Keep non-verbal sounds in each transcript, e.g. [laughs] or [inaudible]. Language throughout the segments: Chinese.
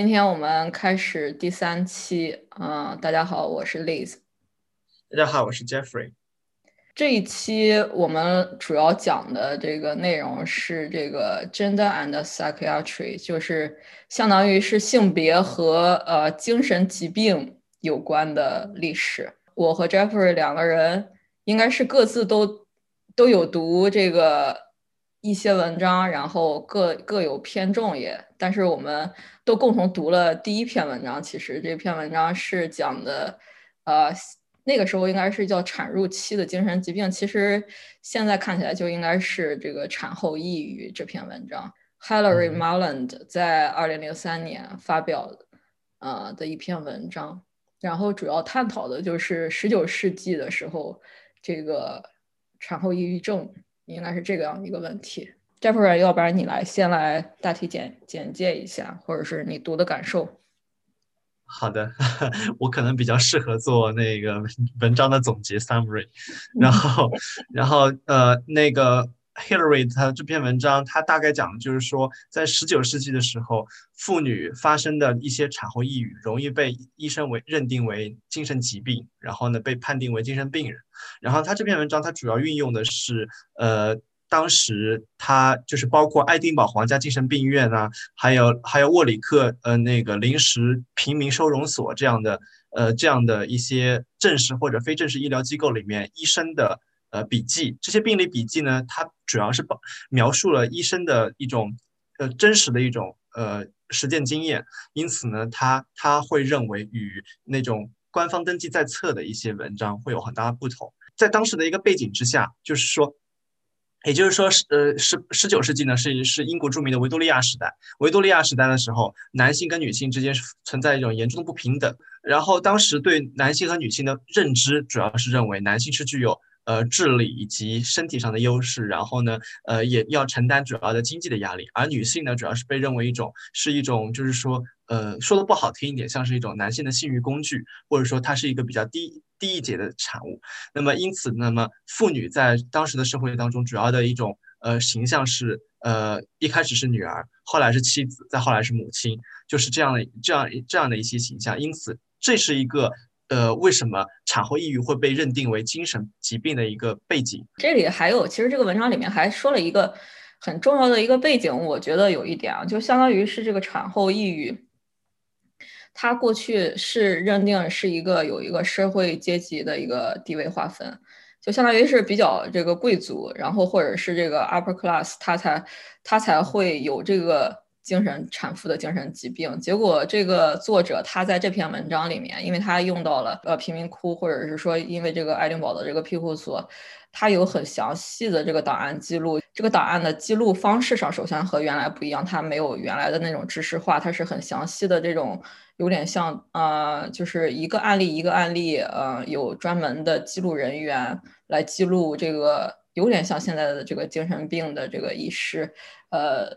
今天我们开始第三期，嗯，大家好，我是 Liz。大家好，我是 Jeffrey。这一期我们主要讲的这个内容是这个 Gender and Psychiatry，就是相当于是性别和呃精神疾病有关的历史。我和 Jeffrey 两个人应该是各自都都有读这个。一些文章，然后各各有偏重也，但是我们都共同读了第一篇文章。其实这篇文章是讲的，呃，那个时候应该是叫产褥期的精神疾病，其实现在看起来就应该是这个产后抑郁。这篇文章，Hilary Marland 在二零零三年发表的，呃的一篇文章，然后主要探讨的就是十九世纪的时候这个产后抑郁症。应该是这个样一个问题，Jeffrey，要不然你来先来大体简简介一下，或者是你读的感受。好的，[laughs] 我可能比较适合做那个文章的总结 summary，然后，然后呃，那个 Hillary 他这篇文章，他大概讲的就是说，在十九世纪的时候，妇女发生的一些产后抑郁，容易被医生为认定为精神疾病，然后呢被判定为精神病人。然后他这篇文章，他主要运用的是，呃，当时他就是包括爱丁堡皇家精神病院啊，还有还有沃里克呃那个临时平民收容所这样的呃这样的一些正式或者非正式医疗机构里面医生的呃笔记。这些病理笔记呢，它主要是描描述了医生的一种呃真实的一种呃实践经验，因此呢，他他会认为与那种。官方登记在册的一些文章会有很大的不同，在当时的一个背景之下，就是说，也就是说，十呃十十九世纪呢是是英国著名的维多利亚时代。维多利亚时代的时候，男性跟女性之间存在一种严重的不平等。然后当时对男性和女性的认知主要是认为男性是具有呃智力以及身体上的优势，然后呢呃也要承担主要的经济的压力，而女性呢主要是被认为一种是一种就是说。呃，说的不好听一点，像是一种男性的性欲工具，或者说它是一个比较低低一阶的产物。那么因此，那么妇女在当时的社会当中，主要的一种呃形象是呃一开始是女儿，后来是妻子，再后来是母亲，就是这样的这样这样的一些形象。因此，这是一个呃为什么产后抑郁会被认定为精神疾病的一个背景。这里还有，其实这个文章里面还说了一个很重要的一个背景，我觉得有一点啊，就相当于是这个产后抑郁。他过去是认定是一个有一个社会阶级的一个地位划分，就相当于是比较这个贵族，然后或者是这个 upper class，他才他才会有这个精神产妇的精神疾病。结果这个作者他在这篇文章里面，因为他用到了呃贫民窟，或者是说因为这个爱丁堡的这个庇护所。它有很详细的这个档案记录，这个档案的记录方式上，首先和原来不一样，它没有原来的那种知识化，它是很详细的这种，有点像呃，就是一个案例一个案例，呃，有专门的记录人员来记录这个，有点像现在的这个精神病的这个医师，呃，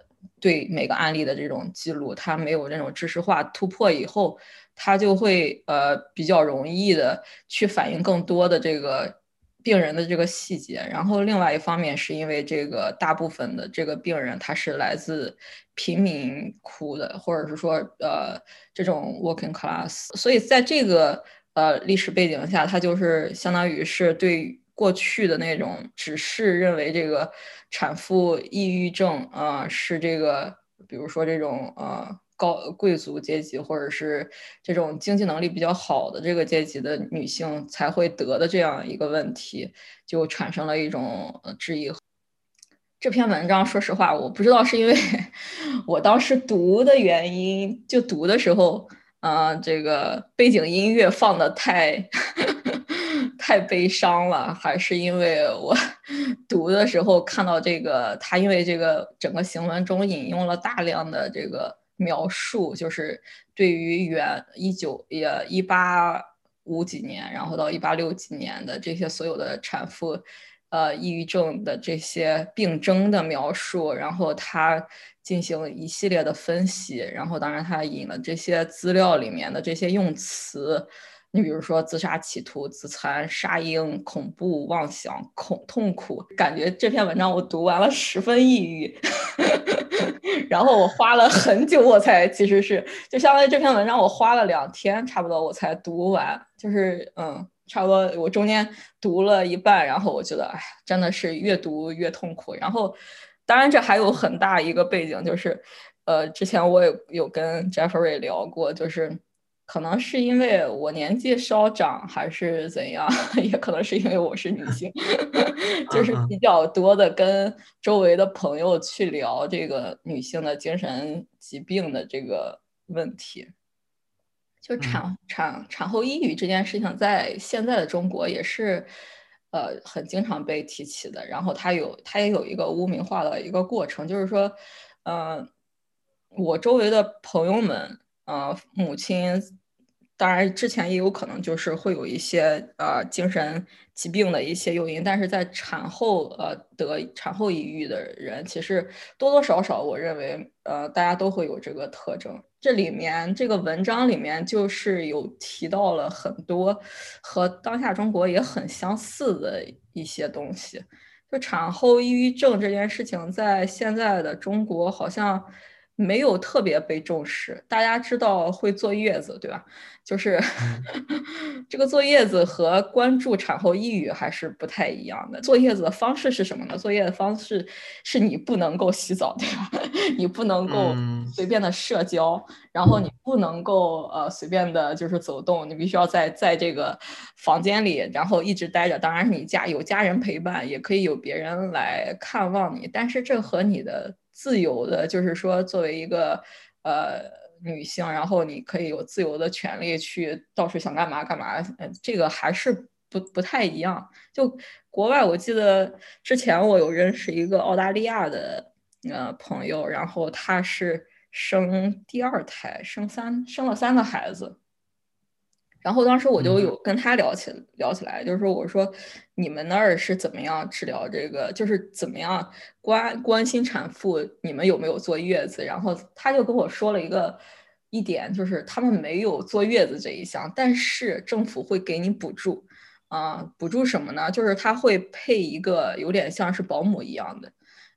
对每个案例的这种记录，它没有那种知识化突破以后，它就会呃比较容易的去反映更多的这个。病人的这个细节，然后另外一方面是因为这个大部分的这个病人他是来自贫民窟的，或者是说呃这种 working class，所以在这个呃历史背景下，他就是相当于是对过去的那种只是认为这个产妇抑郁症啊是这个，比如说这种呃。高贵族阶级或者是这种经济能力比较好的这个阶级的女性才会得的这样一个问题，就产生了一种质疑。这篇文章，说实话，我不知道是因为 [laughs] 我当时读的原因，就读的时候，嗯，这个背景音乐放的太太悲伤了，还是因为我 [laughs] 读的时候看到这个他因为这个整个行文中引用了大量的这个。描述就是对于原一九也一八五几年，然后到一八六几年的这些所有的产妇，呃，抑郁症的这些病征的描述，然后他进行了一系列的分析，然后当然他引了这些资料里面的这些用词，你比如说自杀企图、自残、杀婴、恐怖妄想、恐痛苦，感觉这篇文章我读完了十分抑郁，[laughs] 然后我花了很久我才其实是就相当于这篇文章我花了两天差不多我才读完，就是嗯。差不多，我中间读了一半，然后我觉得，哎，真的是越读越痛苦。然后，当然这还有很大一个背景，就是，呃，之前我也有跟 Jeffrey 聊过，就是可能是因为我年纪稍长，还是怎样，[laughs] 也可能是因为我是女性，就是比较多的跟周围的朋友去聊这个女性的精神疾病的这个问题。就产产产后抑郁这件事情，在现在的中国也是，呃，很经常被提起的。然后它有，它也有一个污名化的一个过程，就是说，嗯，我周围的朋友们，呃，母亲。当然，之前也有可能就是会有一些呃精神疾病的一些诱因，但是在产后呃得产后抑郁的人，其实多多少少，我认为呃大家都会有这个特征。这里面这个文章里面就是有提到了很多和当下中国也很相似的一些东西。就产后抑郁症这件事情，在现在的中国好像。没有特别被重视，大家知道会坐月子，对吧？就是 [laughs] 这个坐月子和关注产后抑郁还是不太一样的。坐月子的方式是什么呢？坐月子方式是你不能够洗澡，对吧？[laughs] 你不能够随便的社交，然后你不能够呃随便的就是走动，你必须要在在这个房间里，然后一直待着。当然，你家有家人陪伴，也可以有别人来看望你，但是这和你的。自由的，就是说，作为一个呃女性，然后你可以有自由的权利去到处想干嘛干嘛，这个还是不不太一样。就国外，我记得之前我有认识一个澳大利亚的呃朋友，然后他是生第二胎，生三生了三个孩子。然后当时我就有跟他聊起聊起来，就是说我说你们那儿是怎么样治疗这个，就是怎么样关关心产妇，你们有没有坐月子？然后他就跟我说了一个一点，就是他们没有坐月子这一项，但是政府会给你补助啊，补助什么呢？就是他会配一个有点像是保姆一样的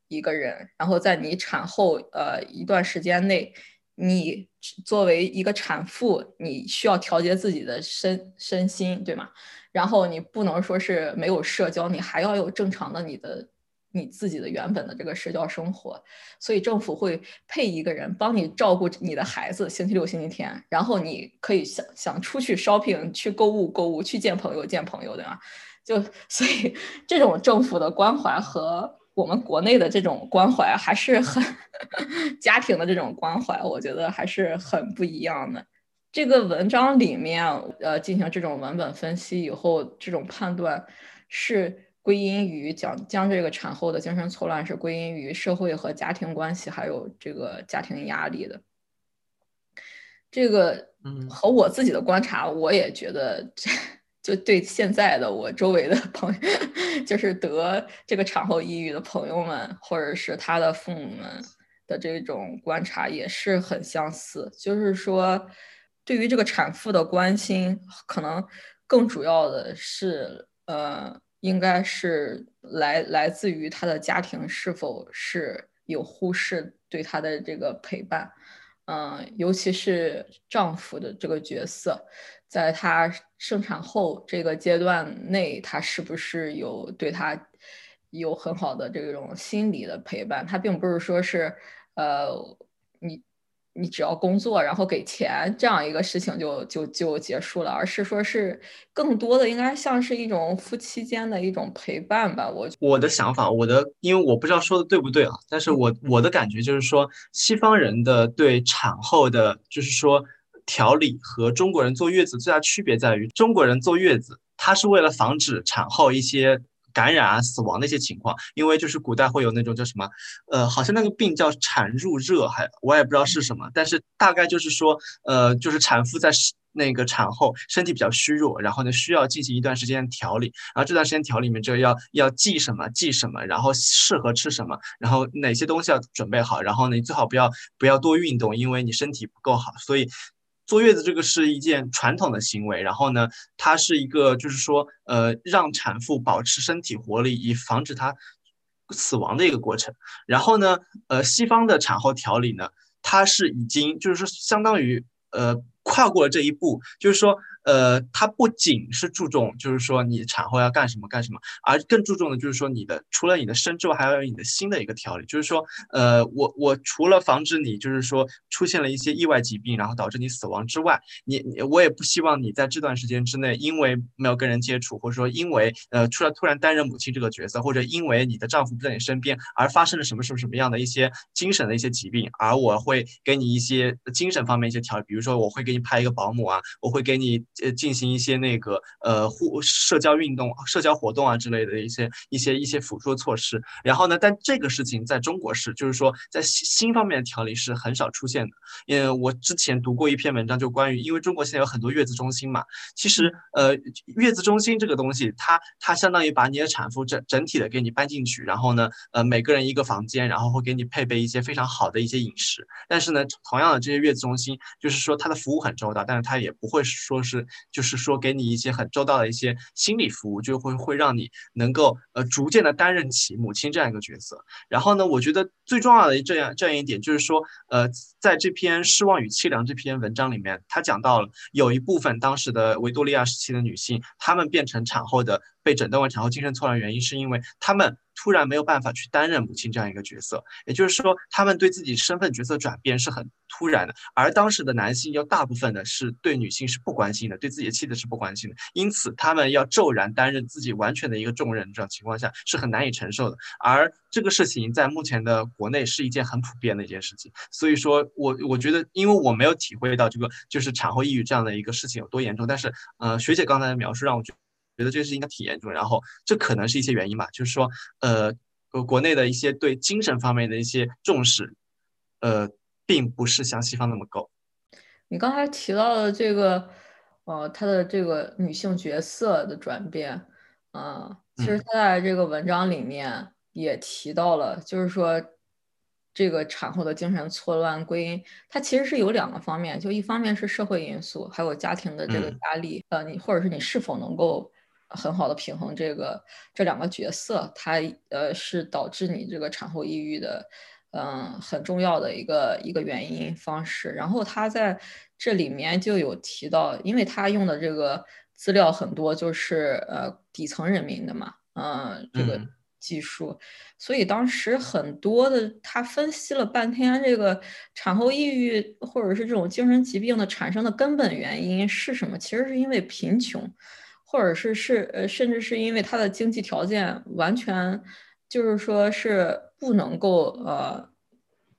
一个人，然后在你产后呃一段时间内。你作为一个产妇，你需要调节自己的身身心，对吗？然后你不能说是没有社交，你还要有正常的你的你自己的原本的这个社交生活。所以政府会配一个人帮你照顾你的孩子，星期六、星期天，然后你可以想想出去 shopping、去购物、购物、去见朋友、见朋友，对吧？就所以这种政府的关怀和。我们国内的这种关怀还是很 [laughs] 家庭的这种关怀，我觉得还是很不一样的。这个文章里面，呃，进行这种文本分析以后，这种判断是归因于讲将这个产后的精神错乱是归因于社会和家庭关系，还有这个家庭压力的。这个，嗯，和我自己的观察，我也觉得这。就对现在的我周围的朋友，[laughs] 就是得这个产后抑郁的朋友们，或者是他的父母们的这种观察也是很相似。就是说，对于这个产妇的关心，可能更主要的是，呃，应该是来来自于他的家庭是否是有忽视对他的这个陪伴，嗯，尤其是丈夫的这个角色。在他生产后这个阶段内，他是不是有对他有很好的这种心理的陪伴？他并不是说是，呃，你你只要工作然后给钱这样一个事情就就就结束了，而是说是更多的应该像是一种夫妻间的一种陪伴吧。我我的想法，我的因为我不知道说的对不对啊，但是我我的感觉就是说，西方人的对产后的，就是说。调理和中国人坐月子最大区别在于，中国人坐月子，他是为了防止产后一些感染啊、死亡的一些情况。因为就是古代会有那种叫什么，呃，好像那个病叫产褥热，还我也不知道是什么，但是大概就是说，呃，就是产妇在那个产后身体比较虚弱，然后呢需要进行一段时间调理，然后这段时间调理里面就要要忌什么忌什么，然后适合吃什么，然后哪些东西要准备好，然后呢最好不要不要多运动，因为你身体不够好，所以。坐月子这个是一件传统的行为，然后呢，它是一个就是说，呃，让产妇保持身体活力，以防止她死亡的一个过程。然后呢，呃，西方的产后调理呢，它是已经就是说相当于呃跨过了这一步，就是说。呃，它不仅是注重，就是说你产后要干什么干什么，而更注重的就是说你的除了你的身之外，还要有你的心的一个调理。就是说，呃，我我除了防止你就是说出现了一些意外疾病，然后导致你死亡之外，你你我也不希望你在这段时间之内，因为没有跟人接触，或者说因为呃突然突然担任母亲这个角色，或者因为你的丈夫不在你身边而发生了什么什么什么样的一些精神的一些疾病，而我会给你一些精神方面一些调理，比如说我会给你派一个保姆啊，我会给你。呃，进行一些那个呃，互社交运动、社交活动啊之类的一些一些一些辅助措施。然后呢，但这个事情在中国是，就是说在新方面的调理是很少出现的。因为我之前读过一篇文章，就关于，因为中国现在有很多月子中心嘛，其实呃，月子中心这个东西，它它相当于把你的产妇整整体的给你搬进去，然后呢，呃，每个人一个房间，然后会给你配备一些非常好的一些饮食。但是呢，同样的这些月子中心，就是说它的服务很周到，但是它也不会说是。就是说，给你一些很周到的一些心理服务，就会会让你能够呃逐渐的担任起母亲这样一个角色。然后呢，我觉得最重要的这样这样一点就是说，呃，在这篇《失望与凄凉》这篇文章里面，他讲到了有一部分当时的维多利亚时期的女性，她们变成产后的。被诊断为产后精神错乱原因，是因为她们突然没有办法去担任母亲这样一个角色，也就是说，他们对自己身份角色转变是很突然的。而当时的男性，要大部分的是对女性是不关心的，对自己的妻子是不关心的，因此他们要骤然担任自己完全的一个重任，这种情况下是很难以承受的。而这个事情在目前的国内是一件很普遍的一件事情，所以说我我觉得，因为我没有体会到这个就是产后抑郁这样的一个事情有多严重，但是呃，学姐刚才的描述让我觉。觉得这个事情应该挺严重，然后这可能是一些原因吧，就是说，呃，国内的一些对精神方面的一些重视，呃，并不是像西方那么高。你刚才提到的这个，呃，他的这个女性角色的转变，啊，其实他在这个文章里面也提到了，就是说，这个产后的精神错乱归因，它其实是有两个方面，就一方面是社会因素，还有家庭的这个压力，呃，你或者是你是否能够。很好的平衡这个这两个角色，它呃是导致你这个产后抑郁的，嗯，很重要的一个一个原因方式。然后他在这里面就有提到，因为他用的这个资料很多就是呃底层人民的嘛，嗯，这个技术，所以当时很多的他分析了半天，这个产后抑郁或者是这种精神疾病的产生的根本原因是什么？其实是因为贫穷。或者是是呃，甚至是因为他的经济条件完全就是说是不能够呃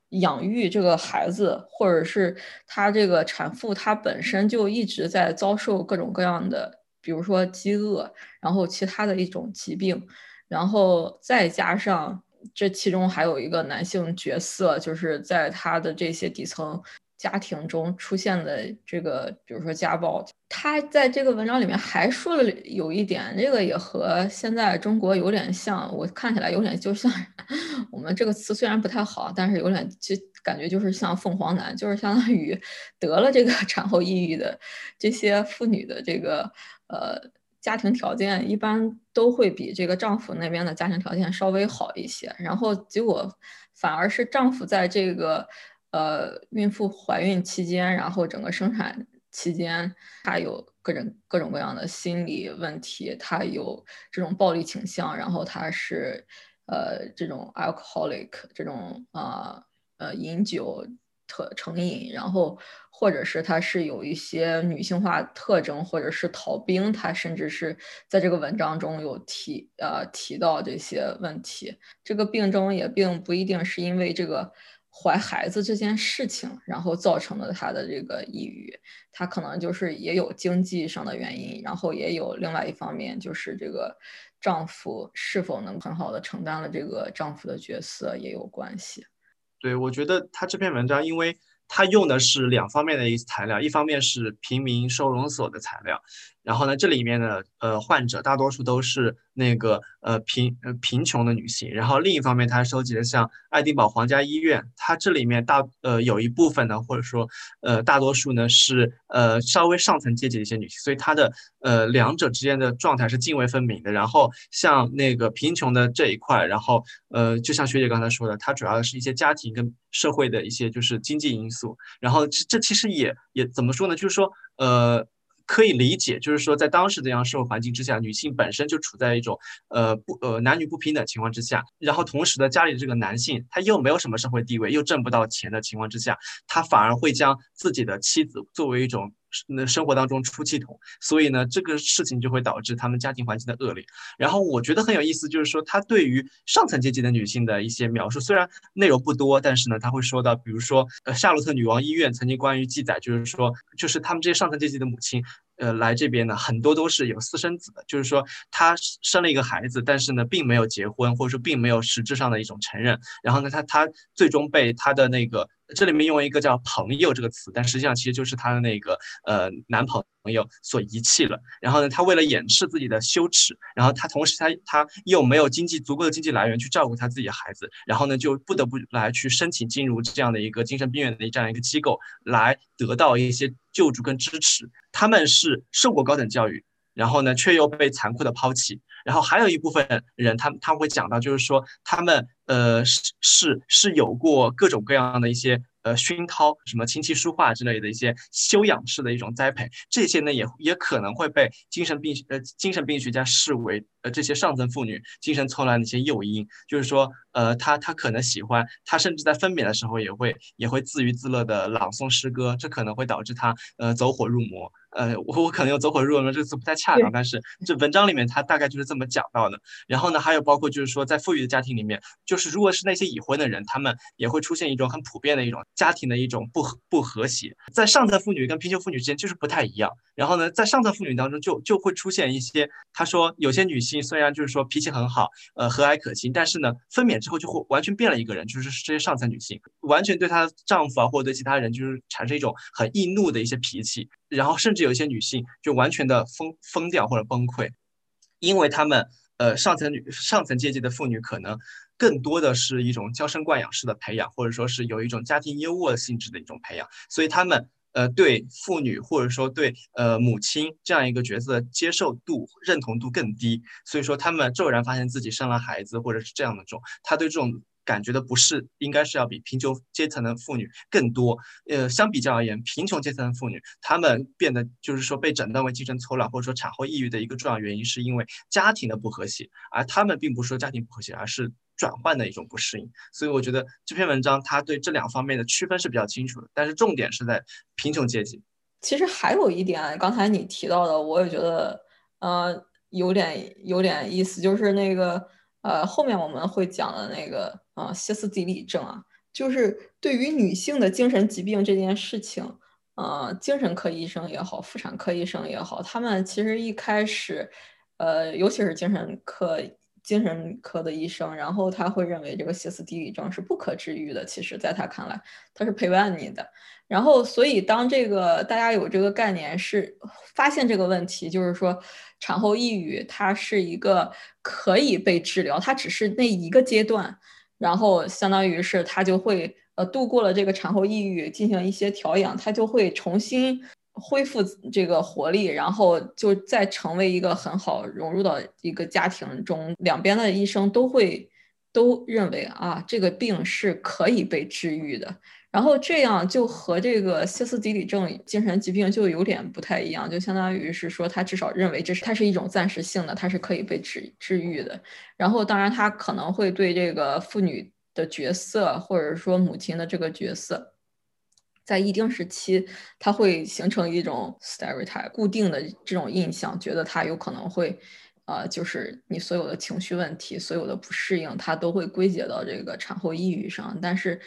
养育这个孩子，或者是他这个产妇她本身就一直在遭受各种各样的，比如说饥饿，然后其他的一种疾病，然后再加上这其中还有一个男性角色，就是在他的这些底层。家庭中出现的这个，比如说家暴，他在这个文章里面还说了有一点，这个也和现在中国有点像，我看起来有点就像 [laughs] 我们这个词虽然不太好，但是有点就感觉就是像凤凰男，就是相当于得了这个产后抑郁的这些妇女的这个呃家庭条件一般都会比这个丈夫那边的家庭条件稍微好一些，然后结果反而是丈夫在这个。呃，孕妇怀孕期间，然后整个生产期间，她有各种各种各样的心理问题，她有这种暴力倾向，然后她是呃这种 alcoholic 这种啊呃饮酒特成瘾，然后或者是她是有一些女性化特征，或者是逃兵，她甚至是在这个文章中有提呃提到这些问题，这个病症也并不一定是因为这个。怀孩子这件事情，然后造成了她的这个抑郁，她可能就是也有经济上的原因，然后也有另外一方面就是这个丈夫是否能很好的承担了这个丈夫的角色也有关系。对，我觉得他这篇文章，因为他用的是两方面的一材料，一方面是平民收容所的材料，然后呢，这里面的呃患者大多数都是那个呃贫呃贫穷的女性，然后另一方面，他收集的像爱丁堡皇家医院，它这里面大呃有一部分呢，或者说呃大多数呢是呃稍微上层阶级的一些女性，所以它的呃两者之间的状态是泾渭分明的。然后像那个贫穷的这一块，然后呃就像学姐刚才说的，它主要是一些家庭跟社会的一些就是经济因素，然后这这其实也也怎么说呢？就是说呃。可以理解，就是说，在当时这样社会环境之下，女性本身就处在一种呃不呃男女不平等情况之下，然后同时呢，家里的这个男性他又没有什么社会地位，又挣不到钱的情况之下，他反而会将自己的妻子作为一种。那生活当中出气筒，所以呢，这个事情就会导致他们家庭环境的恶劣。然后我觉得很有意思，就是说他对于上层阶级的女性的一些描述，虽然内容不多，但是呢，他会说到，比如说，呃，夏洛特女王医院曾经关于记载，就是说，就是他们这些上层阶级的母亲，呃，来这边呢，很多都是有私生子的，就是说，他生了一个孩子，但是呢，并没有结婚，或者说并没有实质上的一种承认。然后呢，他他最终被他的那个。这里面用一个叫“朋友”这个词，但实际上其实就是他的那个呃男朋友所遗弃了。然后呢，他为了掩饰自己的羞耻，然后他同时他他又没有经济足够的经济来源去照顾他自己的孩子，然后呢就不得不来去申请进入这样的一个精神病院的这样一个机构，来得到一些救助跟支持。他们是受过高等教育。然后呢，却又被残酷的抛弃。然后还有一部分人，他他会讲到，就是说他们呃是是是有过各种各样的一些。呃，熏陶什么琴棋书画之类的一些修养式的一种栽培，这些呢也也可能会被精神病呃精神病学家视为呃这些上层妇女精神错乱的一些诱因。就是说，呃，他他可能喜欢，他甚至在分娩的时候也会也会自娱自乐的朗诵诗歌，这可能会导致他呃走火入魔。呃，我我可能用走火入魔这个词不太恰当，但是这文章里面他大概就是这么讲到的。然后呢，还有包括就是说，在富裕的家庭里面，就是如果是那些已婚的人，他们也会出现一种很普遍的一种。家庭的一种不和不和谐，在上层妇女跟贫穷妇女之间就是不太一样。然后呢，在上层妇女当中就就会出现一些，他说有些女性虽然就是说脾气很好，呃和蔼可亲，但是呢分娩之后就会完全变了一个人，就是这些上层女性完全对她丈夫啊或者对其他人就是产生一种很易怒的一些脾气，然后甚至有一些女性就完全的疯疯掉或者崩溃，因为她们呃上层女上层阶级的妇女可能。更多的是一种娇生惯养式的培养，或者说是有一种家庭优渥性质的一种培养，所以他们呃对妇女或者说对呃母亲这样一个角色接受度、认同度更低，所以说他们骤然发现自己生了孩子或者是这样的种，他对这种感觉的不适应该是要比贫穷阶层的妇女更多。呃，相比较而言，贫穷阶层的妇女她们变得就是说被诊断为精神错乱或者说产后抑郁的一个重要原因，是因为家庭的不和谐，而他们并不是说家庭不和谐，而是。转换的一种不适应，所以我觉得这篇文章它对这两方面的区分是比较清楚的，但是重点是在贫穷阶级。其实还有一点，刚才你提到的，我也觉得呃有点有点意思，就是那个呃后面我们会讲的那个啊歇斯底里症啊，就是对于女性的精神疾病这件事情，呃精神科医生也好，妇产科医生也好，他们其实一开始呃尤其是精神科。精神科的医生，然后他会认为这个歇斯底里症是不可治愈的。其实，在他看来，他是陪伴你的。然后，所以当这个大家有这个概念，是发现这个问题，就是说产后抑郁它是一个可以被治疗，它只是那一个阶段，然后相当于是他就会呃度过了这个产后抑郁，进行一些调养，他就会重新。恢复这个活力，然后就再成为一个很好融入到一个家庭中。两边的医生都会都认为啊，这个病是可以被治愈的。然后这样就和这个歇斯底里症精神疾病就有点不太一样，就相当于是说他至少认为这是它是一种暂时性的，它是可以被治治愈的。然后当然他可能会对这个妇女的角色，或者说母亲的这个角色。在一定时期，它会形成一种 stereotype 固定的这种印象，觉得它有可能会，呃，就是你所有的情绪问题、所有的不适应，它都会归结到这个产后抑郁上。但是，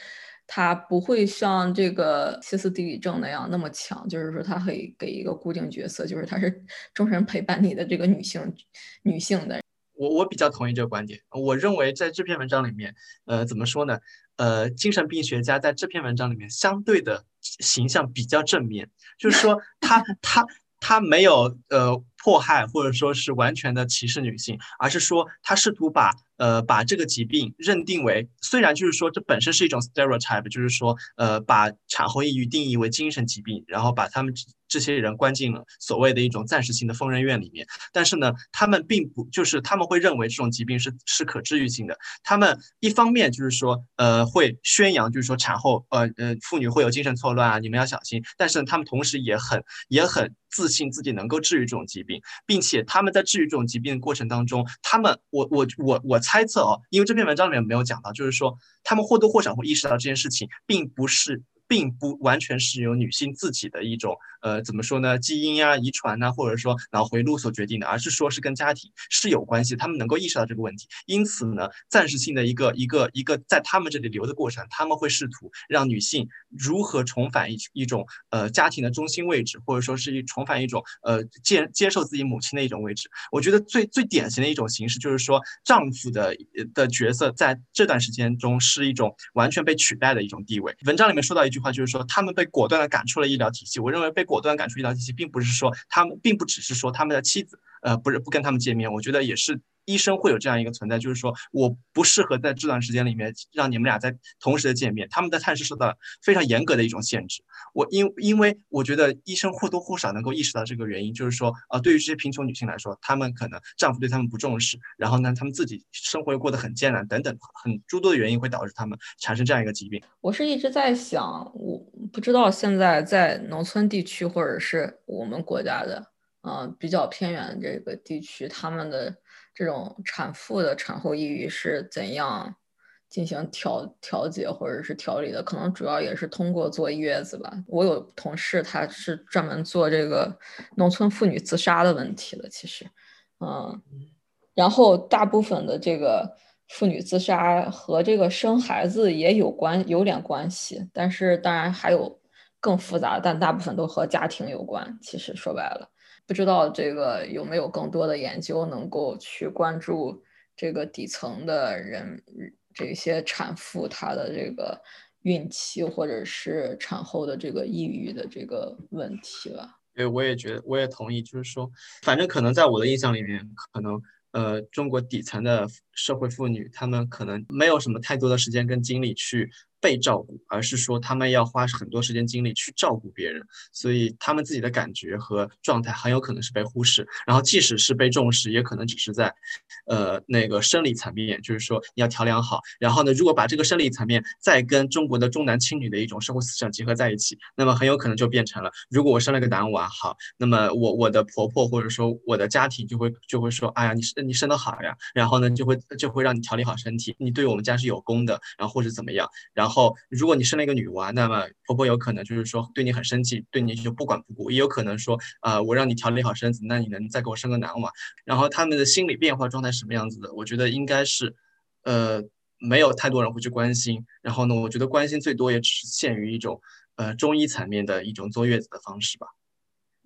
它不会像这个歇斯底里症那样那么强，就是说它可以给一个固定角色，就是它是 [laughs] 终身陪伴你的这个女性女性的。我我比较同意这个观点。我认为在这篇文章里面，呃，怎么说呢？呃，精神病学家在这篇文章里面相对的形象比较正面，就是说他他他没有呃迫害或者说是完全的歧视女性，而是说他试图把呃把这个疾病认定为，虽然就是说这本身是一种 stereotype，就是说呃把产后抑郁定义为精神疾病，然后把他们。这些人关进了所谓的一种暂时性的疯人院里面，但是呢，他们并不就是他们会认为这种疾病是是可治愈性的。他们一方面就是说，呃，会宣扬就是说产后呃呃妇女会有精神错乱啊，你们要小心。但是他们同时也很也很自信自己能够治愈这种疾病，并且他们在治愈这种疾病的过程当中，他们我我我我猜测哦，因为这篇文章里面没有讲到，就是说他们或多或少会意识到这件事情并不是。并不完全是由女性自己的一种，呃，怎么说呢？基因呀、遗传呐，或者说脑回路所决定的，而是说是跟家庭是有关系。他们能够意识到这个问题，因此呢，暂时性的一个一个一个在他们这里留的过程，他们会试图让女性如何重返一一种呃家庭的中心位置，或者说是一重返一种呃接接受自己母亲的一种位置。我觉得最最典型的一种形式就是说，丈夫的的角色在这段时间中是一种完全被取代的一种地位。文章里面说到一句。话就是说，他们被果断的赶出了医疗体系。我认为被果断赶出医疗体系，并不是说他们，并不只是说他们的妻子，呃，不是不跟他们见面。我觉得也是。医生会有这样一个存在，就是说我不适合在这段时间里面让你们俩在同时的见面。他们的探视受到非常严格的一种限制。我因因为我觉得医生或多或少能够意识到这个原因，就是说啊，对于这些贫穷女性来说，她们可能丈夫对她们不重视，然后呢，她们自己生活又过得很艰难，等等，很诸多的原因会导致她们产生这样一个疾病。我是一直在想，我不知道现在在农村地区或者是我们国家的，嗯，比较偏远的这个地区，他们的。这种产妇的产后抑郁是怎样进行调调节或者是调理的？可能主要也是通过坐月子吧。我有同事，他是专门做这个农村妇女自杀的问题的。其实，嗯，然后大部分的这个妇女自杀和这个生孩子也有关，有点关系。但是当然还有更复杂，但大部分都和家庭有关。其实说白了。不知道这个有没有更多的研究能够去关注这个底层的人，这些产妇她的这个孕期或者是产后的这个抑郁的这个问题吧？对，我也觉得，我也同意，就是说，反正可能在我的印象里面，可能呃，中国底层的社会妇女，她们可能没有什么太多的时间跟精力去。被照顾，而是说她们要花很多时间精力去照顾别人，所以她们自己的感觉和状态很有可能是被忽视。然后即使是被重视，也可能只是在，呃，那个生理层面，就是说你要调养好。然后呢，如果把这个生理层面再跟中国的重男轻女的一种社会思想结合在一起，那么很有可能就变成了：如果我生了个男娃，好，那么我我的婆婆或者说我的家庭就会就会说：哎呀，你生你生得好呀。然后呢，就会就会让你调理好身体，你对我们家是有功的，然后或者怎么样，然后。如果你生了一个女娃，那么婆婆有可能就是说对你很生气，对你就不管不顾；也有可能说，啊，我让你调理好身子，那你能再给我生个男娃？然后他们的心理变化状态什么样子的？我觉得应该是，呃，没有太多人会去关心。然后呢，我觉得关心最多也只是限于一种，呃，中医层面的一种坐月子的方式吧。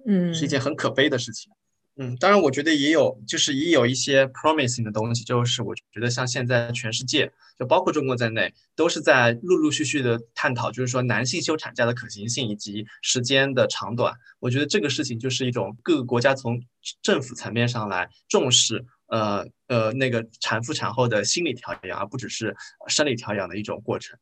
嗯，是一件很可悲的事情。嗯，当然，我觉得也有，就是也有一些 promising 的东西，就是我觉得像现在全世界，就包括中国在内，都是在陆陆续续的探讨，就是说男性休产假的可行性以及时间的长短。我觉得这个事情就是一种各个国家从政府层面上来重视，呃呃，那个产妇产后的心理调养，而不只是生理调养的一种过程。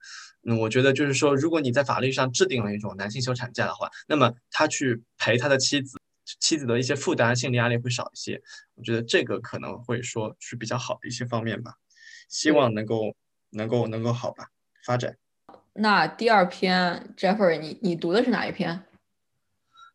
嗯，我觉得就是说，如果你在法律上制定了一种男性休产假的话，那么他去陪他的妻子。妻子的一些负担、心理压力会少一些，我觉得这个可能会说是比较好的一些方面吧，希望能够能够能够好吧发展。那第二篇，Jeffrey，你你读的是哪一篇？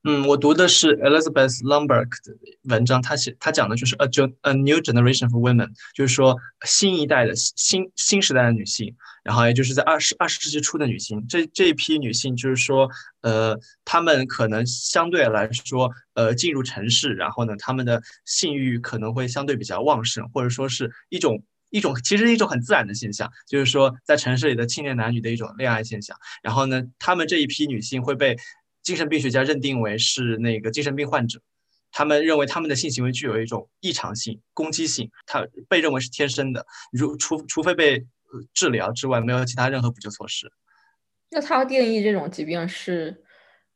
嗯，我读的是 Elizabeth Lumberg 的文章，他写他讲的就是 a a new generation of women，就是说新一代的新新时代的女性，然后也就是在二十二十世纪初的女性，这这一批女性就是说，呃，她们可能相对来说，呃，进入城市，然后呢，她们的性欲可能会相对比较旺盛，或者说是一种一种其实是一种很自然的现象，就是说在城市里的青年男女的一种恋爱现象，然后呢，她们这一批女性会被。精神病学家认定为是那个精神病患者，他们认为他们的性行为具有一种异常性、攻击性，他被认为是天生的，如除除非被治疗之外，没有其他任何补救措施。那他定义这种疾病是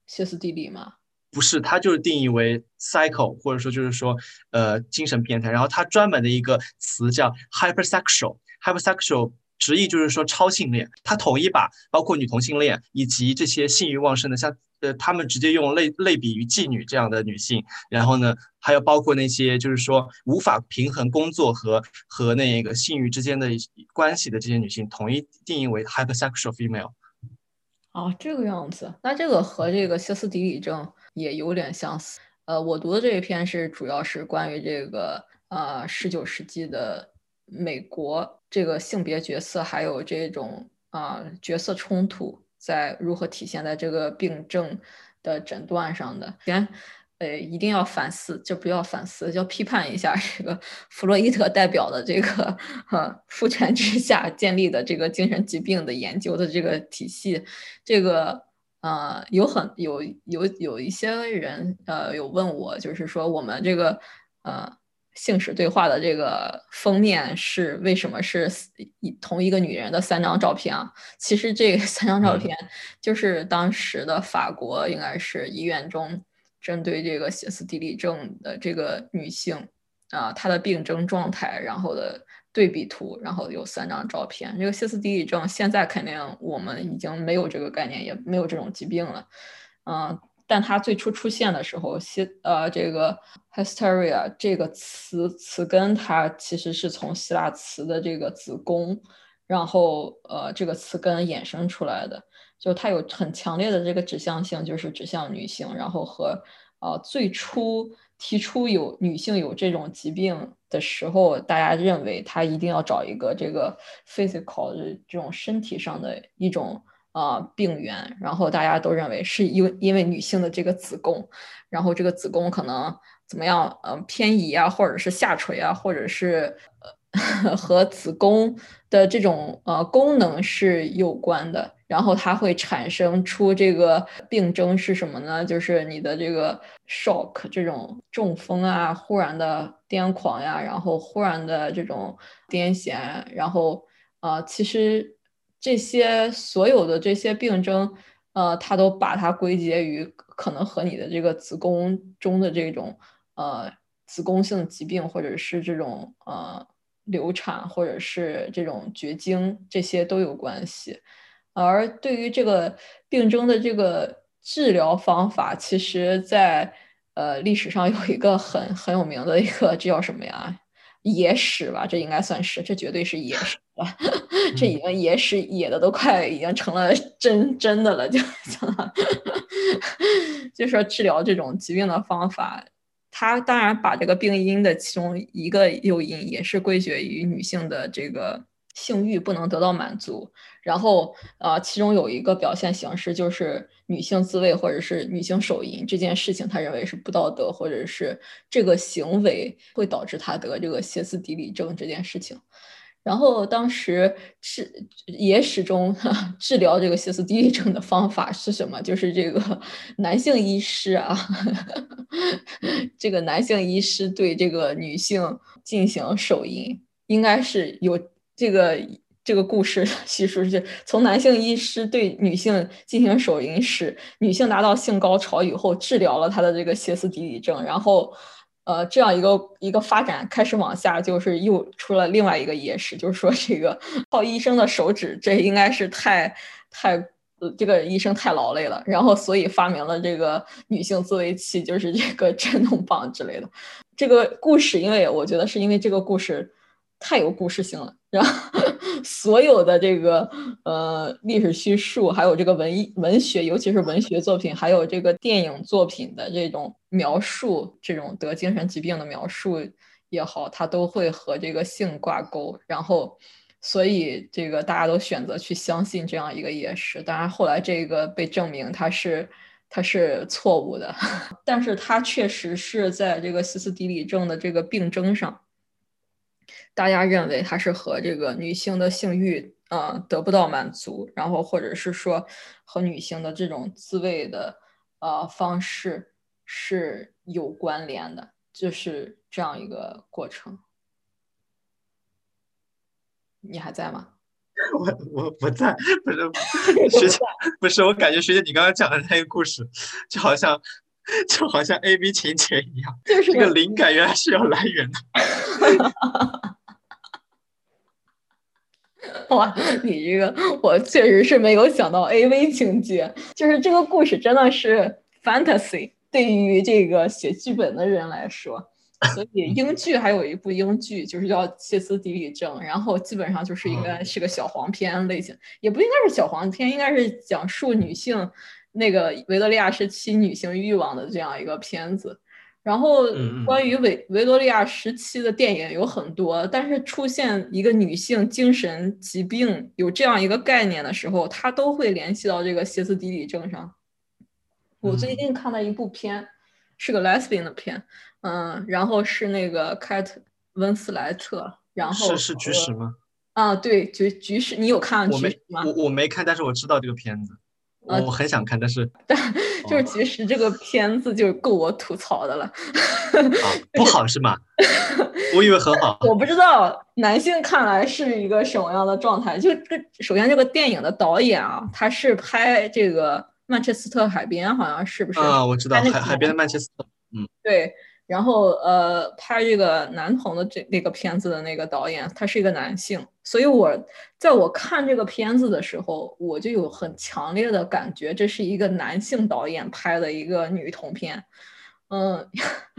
歇斯底里吗？不是，他就是定义为 psycho，或者说就是说呃精神变态。然后他专门的一个词叫 hypersexual，hypersexual 直译就是说超性恋。他统一把包括女同性恋以及这些性欲旺盛的，像呃他们直接用类类比于妓女这样的女性。然后呢，还有包括那些就是说无法平衡工作和和那个性欲之间的关系的这些女性，统一定义为 hypersexual female。哦，这个样子，那这个和这个歇斯底里症也有点相似。呃，我读的这一篇是主要是关于这个呃十九世纪的美国这个性别角色，还有这种啊角色冲突在如何体现在这个病症的诊断上的。先。呃，一定要反思，就不要反思，要批判一下这个弗洛伊德代表的这个呃父权之下建立的这个精神疾病的研究的这个体系。这个呃，有很有有有一些人呃有问我，就是说我们这个呃性史对话的这个封面是为什么是一同一个女人的三张照片啊？其实这三张照片就是当时的法国应该是医院中。针对这个歇斯底里症的这个女性啊，她的病症状态，然后的对比图，然后有三张照片。这个歇斯底里症现在肯定我们已经没有这个概念，也没有这种疾病了，嗯，但它最初出现的时候，歇呃这个 hysteria 这个词词根，它其实是从希腊词的这个子宫，然后呃这个词根衍生出来的。就它有很强烈的这个指向性，就是指向女性，然后和呃最初提出有女性有这种疾病的时候，大家认为她一定要找一个这个 physical 的这种身体上的一种呃病源，然后大家都认为是因因为女性的这个子宫，然后这个子宫可能怎么样呃偏移啊，或者是下垂啊，或者是 [laughs] 和子宫的这种呃功能是有关的。然后它会产生出这个病症是什么呢？就是你的这个 shock 这种中风啊，忽然的癫狂呀，然后忽然的这种癫痫，然后呃，其实这些所有的这些病症，呃，它都把它归结于可能和你的这个子宫中的这种呃子宫性疾病，或者是这种呃流产，或者是这种绝经，这些都有关系。而对于这个病症的这个治疗方法，其实，在呃历史上有一个很很有名的一个，这叫什么呀？野史吧，这应该算是，这绝对是野史吧？这已经野史野的都快已经成了真真的了，就 [laughs] 就说治疗这种疾病的方法，它当然把这个病因的其中一个诱因也是归结于女性的这个。性欲不能得到满足，然后呃，其中有一个表现形式就是女性自慰或者是女性手淫这件事情，他认为是不道德，或者是这个行为会导致他得这个歇斯底里症这件事情。然后当时治也始终 [laughs] 治疗这个歇斯底里症的方法是什么？就是这个 [laughs] 男性医师啊，[laughs] 这个男性医师对这个女性进行手淫，应该是有。这个这个故事叙述是从男性医师对女性进行手淫时，女性达到性高潮以后，治疗了她的这个歇斯底里症，然后，呃，这样一个一个发展开始往下，就是又出了另外一个野史，就是说这个靠医生的手指，这应该是太太这个医生太劳累了，然后所以发明了这个女性自慰器，就是这个震动棒之类的。这个故事，因为我觉得是因为这个故事。太有故事性了，然后所有的这个呃历史叙述，还有这个文艺文学，尤其是文学作品，还有这个电影作品的这种描述，这种得精神疾病的描述也好，它都会和这个性挂钩，然后所以这个大家都选择去相信这样一个野史。当然后来这个被证明它是它是错误的，[laughs] 但是它确实是在这个歇斯底里症的这个病症上。大家认为它是和这个女性的性欲啊得不到满足，然后或者是说和女性的这种自慰的呃方式是有关联的，就是这样一个过程。你还在吗？[laughs] 我我不在，不是 [laughs] 学姐，不是我感觉学姐你刚刚讲的那个故事，就好像就好像 A B 情节一样，就是这个灵感原来是有来源的。哇，你这个我确实是没有想到 A V 情节，就是这个故事真的是 fantasy，对于这个写剧本的人来说。所以英剧还有一部英剧，就是叫《歇斯底里症》，然后基本上就是应该是个小黄片类型，也不应该是小黄片，应该是讲述女性那个维多利亚时期女性欲望的这样一个片子。然后关于维维多利亚时期的电影有很多，但是出现一个女性精神疾病有这样一个概念的时候，它都会联系到这个歇斯底里症上。我最近看了一部片，是个 lesbian 的片。嗯，然后是那个凯特温斯莱特，然后是是菊石吗？啊，对，菊菊石，你有看菊石吗？我我没看，但是我知道这个片子，我很想看，但是但 [laughs] [laughs] 就是其实这个片子就够我吐槽的了，不好是吗？[laughs] 我以为很好，我不知道男性看来是一个什么样的状态。就这，首先这个电影的导演啊，他是拍这个曼彻斯特海边，好像是不是？啊，我知道海海边的曼彻斯特，嗯，对。然后，呃，拍这个男童的这那个片子的那个导演，他是一个男性，所以我在我看这个片子的时候，我就有很强烈的感觉，这是一个男性导演拍的一个女童片，嗯，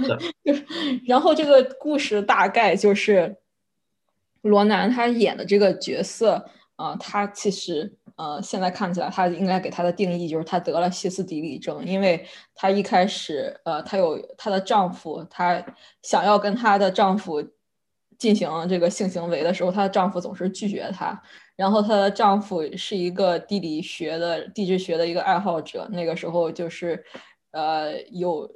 [laughs] 然后这个故事大概就是罗南他演的这个角色，啊，他其实。呃，现在看起来，她应该给她的定义就是她得了歇斯底里症，因为她一开始，呃，她有她的丈夫，她想要跟她的丈夫进行这个性行为的时候，她的丈夫总是拒绝她。然后她的丈夫是一个地理学的地质学的一个爱好者，那个时候就是，呃，有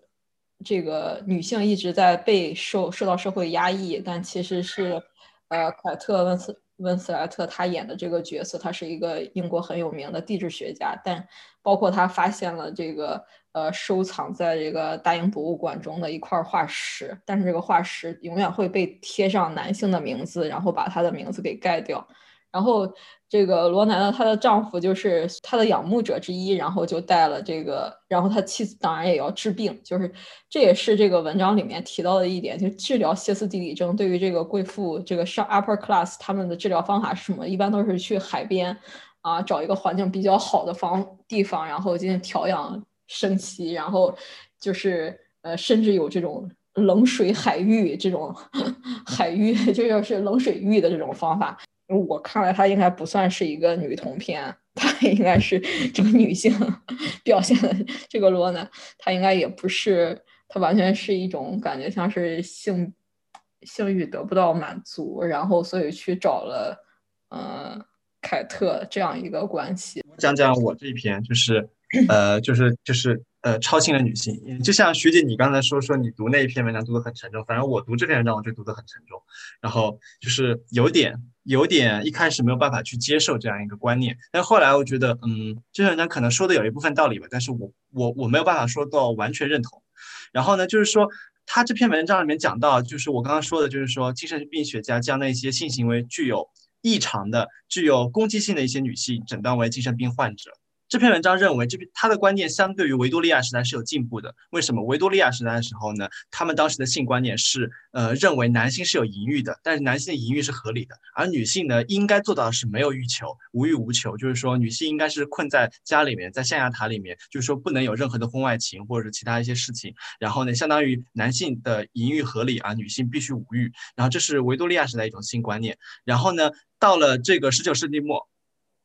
这个女性一直在被受受到社会压抑，但其实是，呃，凯特温斯。温斯莱特他演的这个角色，他是一个英国很有名的地质学家，但包括他发现了这个呃收藏在这个大英博物馆中的一块化石，但是这个化石永远会被贴上男性的名字，然后把他的名字给盖掉，然后。这个罗南呢，她的丈夫就是她的仰慕者之一，然后就带了这个，然后他妻子当然也要治病，就是这也是这个文章里面提到的一点，就治疗歇斯底里症对于这个贵妇这个上 upper class 他们的治疗方法是什么？一般都是去海边啊，找一个环境比较好的方地方，然后进行调养生息，然后就是呃，甚至有这种冷水海域这种 [laughs] 海域，就要是冷水浴的这种方法。我看来，她应该不算是一个女同片，她应该是这个女性 [laughs] 表现的这个罗南，她应该也不是，她完全是一种感觉，像是性性欲得不到满足，然后所以去找了呃凯特这样一个关系。讲讲我这一篇，就是呃，就是就是呃，超性的女性，就像徐姐你刚才说说你读那一篇文章读得很沉重，反正我读这篇文章我就读得很沉重，然后就是有点。有点一开始没有办法去接受这样一个观念，但后来我觉得，嗯，这篇文章可能说的有一部分道理吧，但是我我我没有办法说到完全认同。然后呢，就是说他这篇文章里面讲到，就是我刚刚说的，就是说精神病学家将那些性行为具有异常的、具有攻击性的一些女性诊断为精神病患者。这篇文章认为，这篇他的观念相对于维多利亚时代是有进步的。为什么？维多利亚时代的时候呢，他们当时的性观念是，呃，认为男性是有淫欲的，但是男性的淫欲是合理的，而女性呢，应该做到的是没有欲求，无欲无求，就是说，女性应该是困在家里面，在象牙塔里面，就是说，不能有任何的婚外情或者是其他一些事情。然后呢，相当于男性的淫欲合理，而女性必须无欲。然后这是维多利亚时代一种性观念。然后呢，到了这个十九世纪末。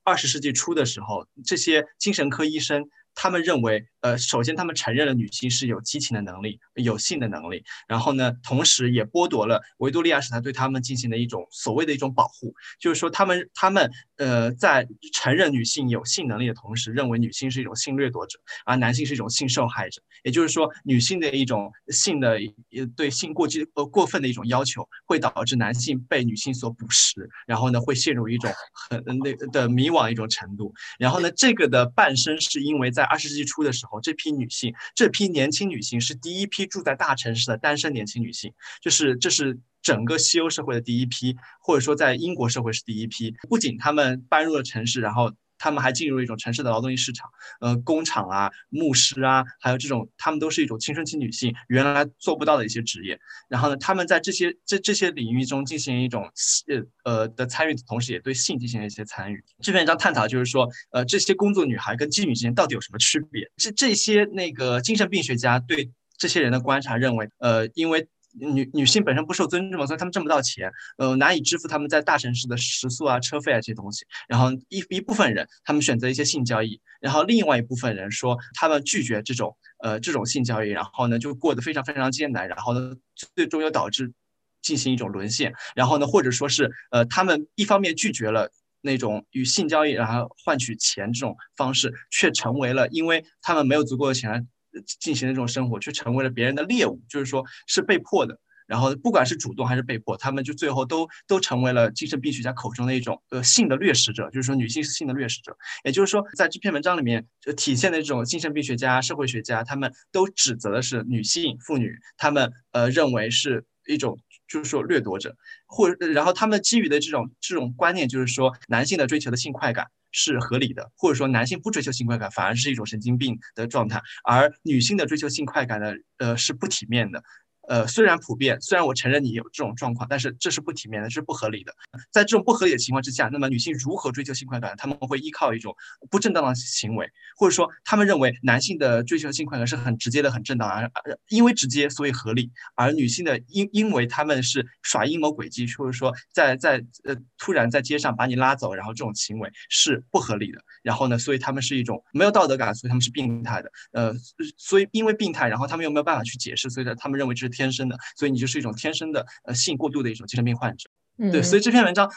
二十世纪初的时候，这些精神科医生。他们认为，呃，首先他们承认了女性是有激情的能力，有性的能力，然后呢，同时也剥夺了维多利亚时代对他们进行的一种所谓的一种保护，就是说他们他们呃在承认女性有性能力的同时，认为女性是一种性掠夺者，而男性是一种性受害者，也就是说，女性的一种性的一对性过激呃过分的一种要求，会导致男性被女性所捕食，然后呢会陷入一种很那的迷惘一种程度，然后呢这个的伴生是因为在在二十世纪初的时候，这批女性，这批年轻女性是第一批住在大城市的单身年轻女性，就是这是整个西欧社会的第一批，或者说在英国社会是第一批。不仅她们搬入了城市，然后他们还进入一种城市的劳动力市场，呃，工厂啊、牧师啊，还有这种，他们都是一种青春期女性原来做不到的一些职业。然后呢，他们在这些这这些领域中进行一种呃呃的参与，同时也对性进行了一些参与。这篇文章探讨就是说，呃，这些工作女孩跟妓女之间到底有什么区别？这这些那个精神病学家对这些人的观察认为，呃，因为。女女性本身不受尊重嘛，所以他们挣不到钱，呃，难以支付他们在大城市的食宿啊、车费啊这些东西。然后一一部分人，他们选择一些性交易，然后另外一部分人说他们拒绝这种呃这种性交易，然后呢就过得非常非常艰难，然后呢最终又导致进行一种沦陷。然后呢或者说是呃他们一方面拒绝了那种与性交易然后换取钱这种方式，却成为了因为他们没有足够的钱。进行的这种生活，却成为了别人的猎物，就是说是被迫的。然后不管是主动还是被迫，他们就最后都都成为了精神病学家口中的一种呃性的掠食者，就是说女性是性的掠食者。也就是说，在这篇文章里面就体现的这种精神病学家、社会学家，他们都指责的是女性妇女，他们呃认为是一种就是说掠夺者，或然后他们基于的这种这种观念就是说男性的追求的性快感。是合理的，或者说男性不追求性快感反而是一种神经病的状态，而女性的追求性快感呢，呃，是不体面的。呃，虽然普遍，虽然我承认你有这种状况，但是这是不体面的，这是不合理的。在这种不合理的情况之下，那么女性如何追求性快感？他们会依靠一种不正当的行为，或者说他们认为男性的追求性快感是很直接的、很正当，而因为直接所以合理。而女性的因因为他们是耍阴谋诡计，或者说在在呃突然在街上把你拉走，然后这种行为是不合理的。然后呢，所以他们是一种没有道德感，所以他们是病态的。呃，所以因为病态，然后他们又没有办法去解释，所以他们认为这是天。天生的，所以你就是一种天生的呃性过度的一种精神病患者。对，所以这篇文章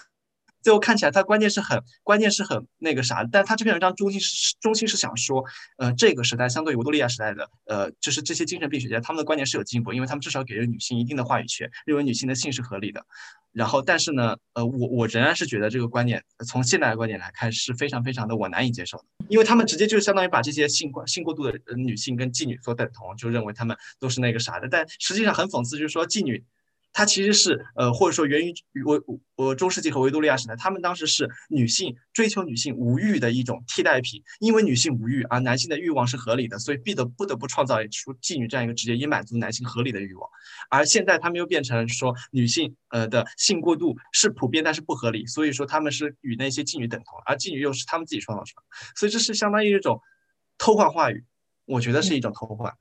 最后看起来，它关键是很关键是很那个啥，但他这篇文章中心是中心是想说，呃，这个时代相对于维多利亚时代的，呃，就是这些精神病学家他们的观念是有进步，因为他们至少给了女性一定的话语权，认为女性的性是合理的。然后，但是呢，呃，我我仍然是觉得这个观点从现代的观点来看是非常非常的我难以接受的，因为他们直接就相当于把这些性过性过度的女性跟妓女所等同，就认为他们都是那个啥的，但实际上很讽刺，就是说妓女。它其实是呃，或者说源于我我中世纪和维多利亚时代，他们当时是女性追求女性无欲的一种替代品，因为女性无欲，而男性的欲望是合理的，所以必得不得不创造出妓女这样一个职业，以满足男性合理的欲望。而现在他们又变成说女性呃的性过度是普遍，但是不合理，所以说他们是与那些妓女等同，而妓女又是他们自己创造出来，所以这是相当于一种偷换话语，我觉得是一种偷换。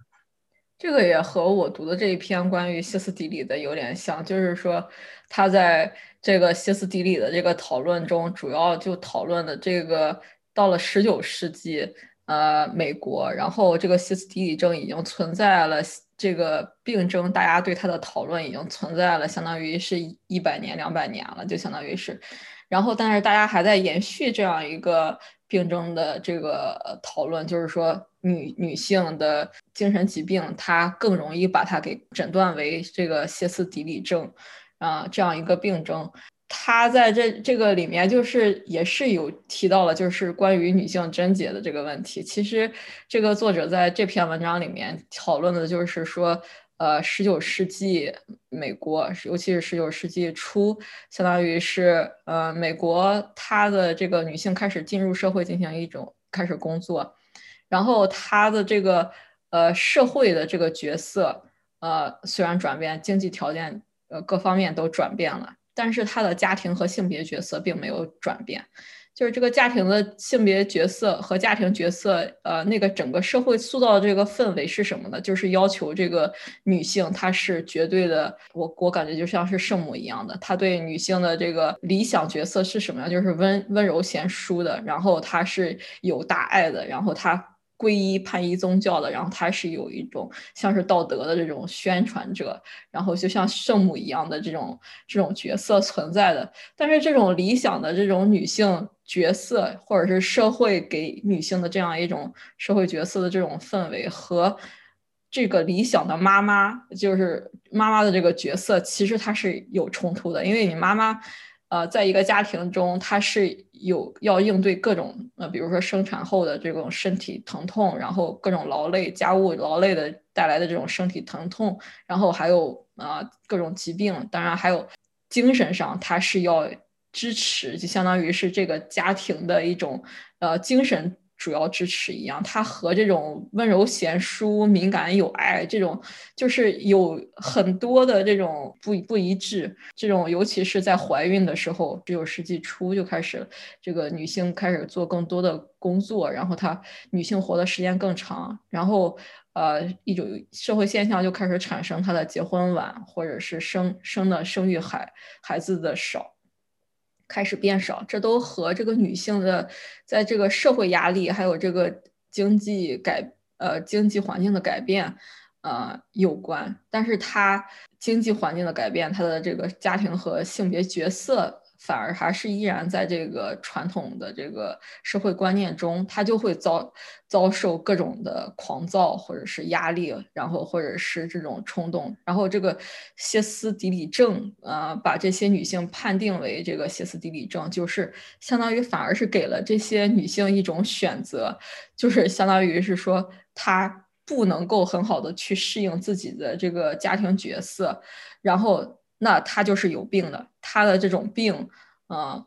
这个也和我读的这一篇关于歇斯底里的有点像，就是说他在这个歇斯底里的这个讨论中，主要就讨论的这个到了十九世纪，呃，美国，然后这个歇斯底里症已经存在了，这个病症大家对它的讨论已经存在了，相当于是一百年、两百年了，就相当于是，然后但是大家还在延续这样一个。病症的这个讨论，就是说女女性的精神疾病，它更容易把它给诊断为这个歇斯底里症，啊，这样一个病症。他在这这个里面，就是也是有提到了，就是关于女性贞洁的这个问题。其实这个作者在这篇文章里面讨论的就是说。呃，十九世纪美国，尤其是十九世纪初，相当于是呃，美国它的这个女性开始进入社会进行一种开始工作，然后她的这个呃社会的这个角色呃虽然转变，经济条件呃各方面都转变了，但是她的家庭和性别角色并没有转变。就是这个家庭的性别角色和家庭角色，呃，那个整个社会塑造的这个氛围是什么呢？就是要求这个女性她是绝对的，我我感觉就像是圣母一样的。她对女性的这个理想角色是什么样？就是温温柔贤淑的，然后她是有大爱的，然后她。皈依叛依宗教的，然后他是有一种像是道德的这种宣传者，然后就像圣母一样的这种这种角色存在的。但是这种理想的这种女性角色，或者是社会给女性的这样一种社会角色的这种氛围，和这个理想的妈妈，就是妈妈的这个角色，其实它是有冲突的，因为你妈妈。呃，在一个家庭中，他是有要应对各种呃，比如说生产后的这种身体疼痛，然后各种劳累、家务劳累的带来的这种身体疼痛，然后还有呃各种疾病，当然还有精神上，他是要支持，就相当于是这个家庭的一种呃精神。主要支持一样，他和这种温柔贤淑、敏感有爱这种，就是有很多的这种不不一致。这种尤其是在怀孕的时候，十九世纪初就开始，这个女性开始做更多的工作，然后她女性活的时间更长，然后呃一种社会现象就开始产生，她的结婚晚，或者是生生的生育孩孩子的少。开始变少，这都和这个女性的在这个社会压力，还有这个经济改呃经济环境的改变呃有关。但是她经济环境的改变，她的这个家庭和性别角色。反而还是依然在这个传统的这个社会观念中，他就会遭遭受各种的狂躁或者是压力，然后或者是这种冲动，然后这个歇斯底里症，呃，把这些女性判定为这个歇斯底里症，就是相当于反而是给了这些女性一种选择，就是相当于是说她不能够很好的去适应自己的这个家庭角色，然后。那他就是有病的，他的这种病，嗯，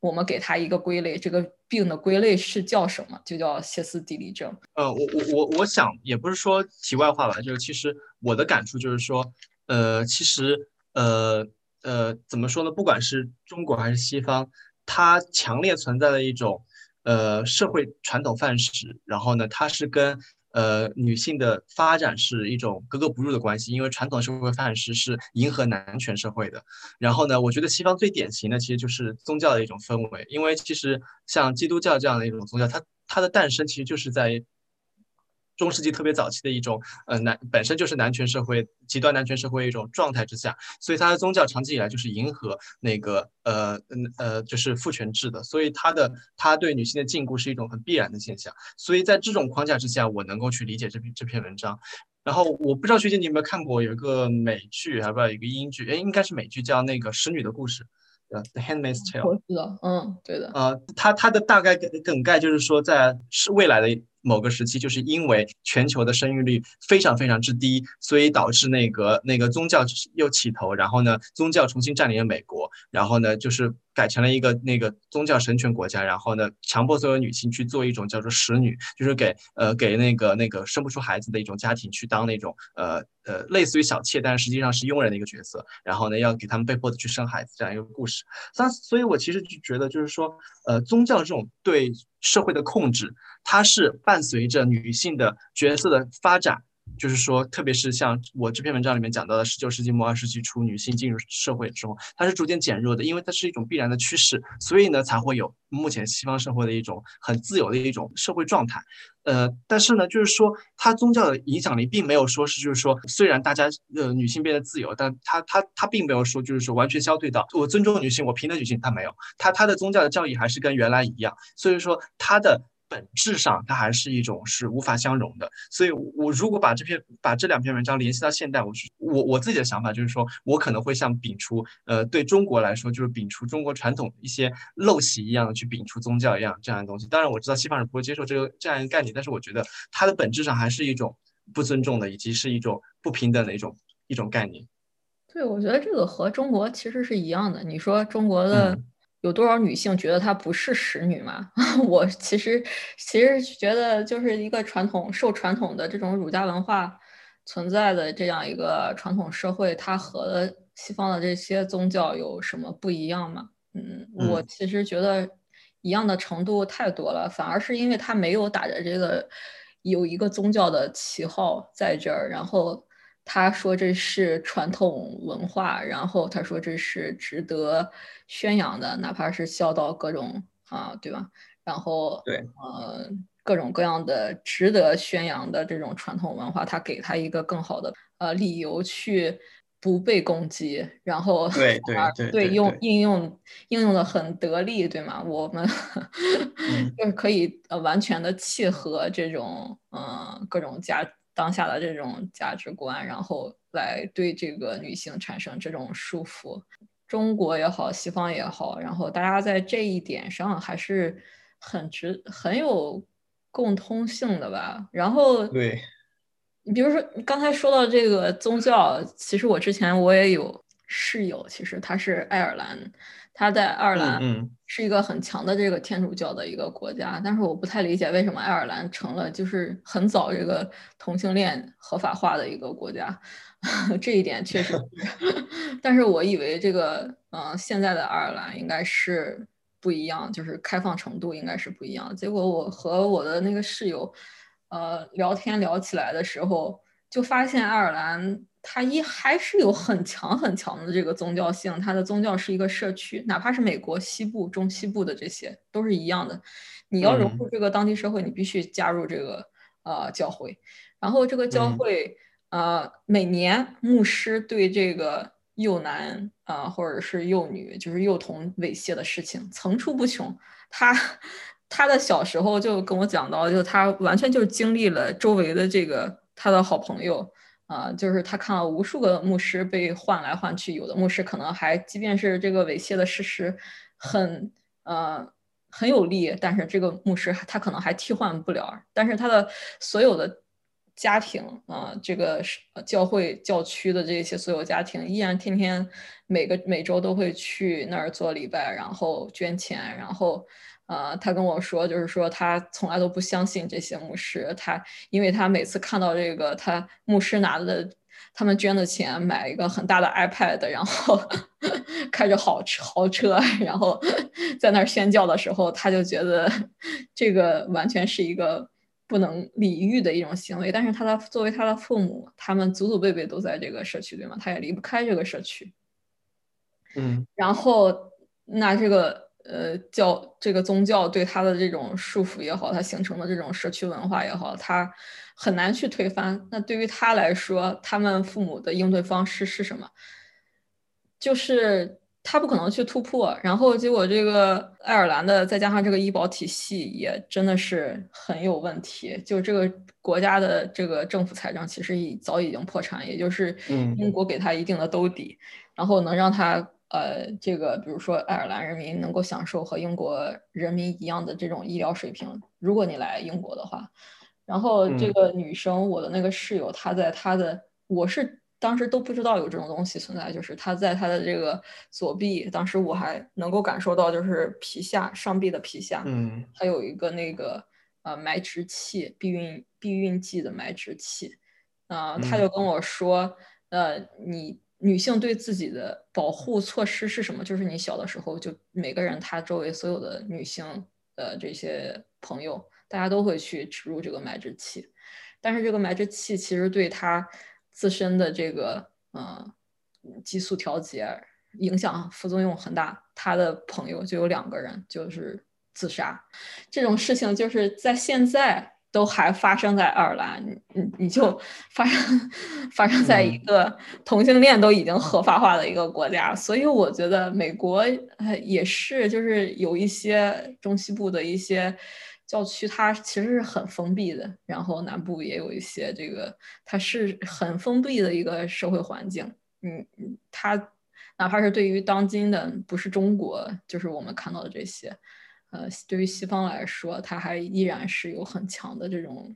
我们给他一个归类，这个病的归类是叫什么？就叫歇斯底里症。呃，我我我我想也不是说题外话吧，就是其实我的感触就是说，呃，其实呃呃怎么说呢？不管是中国还是西方，它强烈存在的一种呃社会传统范式，然后呢，它是跟。呃，女性的发展是一种格格不入的关系，因为传统社会范式是迎合男权社会的。然后呢，我觉得西方最典型的其实就是宗教的一种氛围，因为其实像基督教这样的一种宗教，它它的诞生其实就是在。中世纪特别早期的一种，呃，男本身就是男权社会、极端男权社会一种状态之下，所以他的宗教长期以来就是迎合那个，呃，嗯，呃，就是父权制的，所以他的他对女性的禁锢是一种很必然的现象。所以在这种框架之下，我能够去理解这篇这篇文章。然后我不知道学姐你有没有看过有一个美剧，还不知道一个英剧，哎，应该是美剧，叫那个《使女的故事》。呃，《The Handmaid's Tale》。我知道，嗯，对的。呃，它它的大概梗梗概就是说，在是未来的。某个时期，就是因为全球的生育率非常非常之低，所以导致那个那个宗教又起头，然后呢，宗教重新占领了美国，然后呢，就是改成了一个那个宗教神权国家，然后呢，强迫所有女性去做一种叫做使女，就是给呃给那个那个生不出孩子的一种家庭去当那种呃呃类似于小妾，但是实际上是佣人的一个角色，然后呢，要给他们被迫的去生孩子这样一个故事。那所以，我其实就觉得，就是说，呃，宗教这种对。社会的控制，它是伴随着女性的角色的发展。就是说，特别是像我这篇文章里面讲到的，十九世纪末二十世纪初，女性进入社会之后，它是逐渐减弱的，因为它是一种必然的趋势，所以呢，才会有目前西方社会的一种很自由的一种社会状态。呃，但是呢，就是说，它宗教的影响力并没有说是，就是说，虽然大家呃女性变得自由，但它它它并没有说就是说完全消退到我尊重女性，我平等女性，它没有，它它的宗教的教义还是跟原来一样，所以说它的。本质上，它还是一种是无法相容的。所以，我如果把这篇、把这两篇文章联系到现代，我是我我自己的想法就是说，我可能会像摒除，呃，对中国来说，就是摒除中国传统一些陋习一样的去摒除宗教一样这样的东西。当然，我知道西方人不会接受这个这样一个概念，但是我觉得它的本质上还是一种不尊重的，以及是一种不平等的一种一种概念。对，我觉得这个和中国其实是一样的。你说中国的。有多少女性觉得她不是使女嘛？[laughs] 我其实其实觉得，就是一个传统受传统的这种儒家文化存在的这样一个传统社会，它和西方的这些宗教有什么不一样吗？嗯，我其实觉得一样的程度太多了，反而是因为它没有打着这个有一个宗教的旗号在这儿，然后。他说这是传统文化，然后他说这是值得宣扬的，哪怕是孝道各种啊，对吧？然后对，呃，各种各样的值得宣扬的这种传统文化，他给他一个更好的呃理由去不被攻击，然后对对对对用应用应用的很得力，对吗？我们 [laughs] 就是可以呃完全的契合这种嗯各种家。当下的这种价值观，然后来对这个女性产生这种束缚，中国也好，西方也好，然后大家在这一点上还是很值很有共通性的吧。然后，对，你比如说刚才说到这个宗教，其实我之前我也有室友，其实他是爱尔兰，他在爱尔兰是一个很强的这个天主教的一个国家，但是我不太理解为什么爱尔兰成了就是很早这个同性恋合法化的一个国家，[laughs] 这一点确实，[laughs] 但是我以为这个嗯现在的爱尔兰应该是不一样，就是开放程度应该是不一样，结果我和我的那个室友。呃，聊天聊起来的时候，就发现爱尔兰它一还是有很强很强的这个宗教性，它的宗教是一个社区，哪怕是美国西部、中西部的这些都是一样的。你要融入这个当地社会，你必须加入这个呃教会。然后这个教会呃每年牧师对这个幼男啊或者是幼女，就是幼童猥亵的事情层出不穷。他。他的小时候就跟我讲到，就他完全就是经历了周围的这个他的好朋友啊，就是他看了无数个牧师被换来换去，有的牧师可能还即便是这个猥亵的事实很呃很有利，但是这个牧师他可能还替换不了，但是他的所有的家庭啊，这个教会教区的这些所有家庭依然天天每个每周都会去那儿做礼拜，然后捐钱，然后。呃，他跟我说，就是说他从来都不相信这些牧师，他因为他每次看到这个他牧师拿的他们捐的钱买一个很大的 iPad，然后 [laughs] 开着好车豪车，然后 [laughs] 在那儿宣教的时候，他就觉得这个完全是一个不能理喻的一种行为。但是他的作为他的父母，他们祖祖辈辈都在这个社区，对吗？他也离不开这个社区。嗯，然后那这个。呃，教这个宗教对他的这种束缚也好，他形成的这种社区文化也好，他很难去推翻。那对于他来说，他们父母的应对方式是什么？就是他不可能去突破。然后结果这个爱尔兰的，再加上这个医保体系也真的是很有问题。就这个国家的这个政府财政其实已早已经破产，也就是英国给他一定的兜底，然后能让他。呃，这个比如说爱尔兰人民能够享受和英国人民一样的这种医疗水平，如果你来英国的话，然后这个女生，我的那个室友，她在她的，我是当时都不知道有这种东西存在，就是他在他的这个左臂，当时我还能够感受到，就是皮下上臂的皮下，嗯，还有一个那个呃埋植器，避孕避孕剂的埋植器，啊，他就跟我说，呃，你。女性对自己的保护措施是什么？就是你小的时候，就每个人他周围所有的女性的这些朋友，大家都会去植入这个埋植器。但是这个埋植器其实对他自身的这个嗯激素调节影响副作用很大。他的朋友就有两个人就是自杀，这种事情就是在现在。都还发生在爱尔兰，你你就发生发生在一个同性恋都已经合法化的一个国家，所以我觉得美国也是，就是有一些中西部的一些教区，它其实是很封闭的，然后南部也有一些这个，它是很封闭的一个社会环境。嗯，它哪怕是对于当今的不是中国，就是我们看到的这些。呃，对于西方来说，它还依然是有很强的这种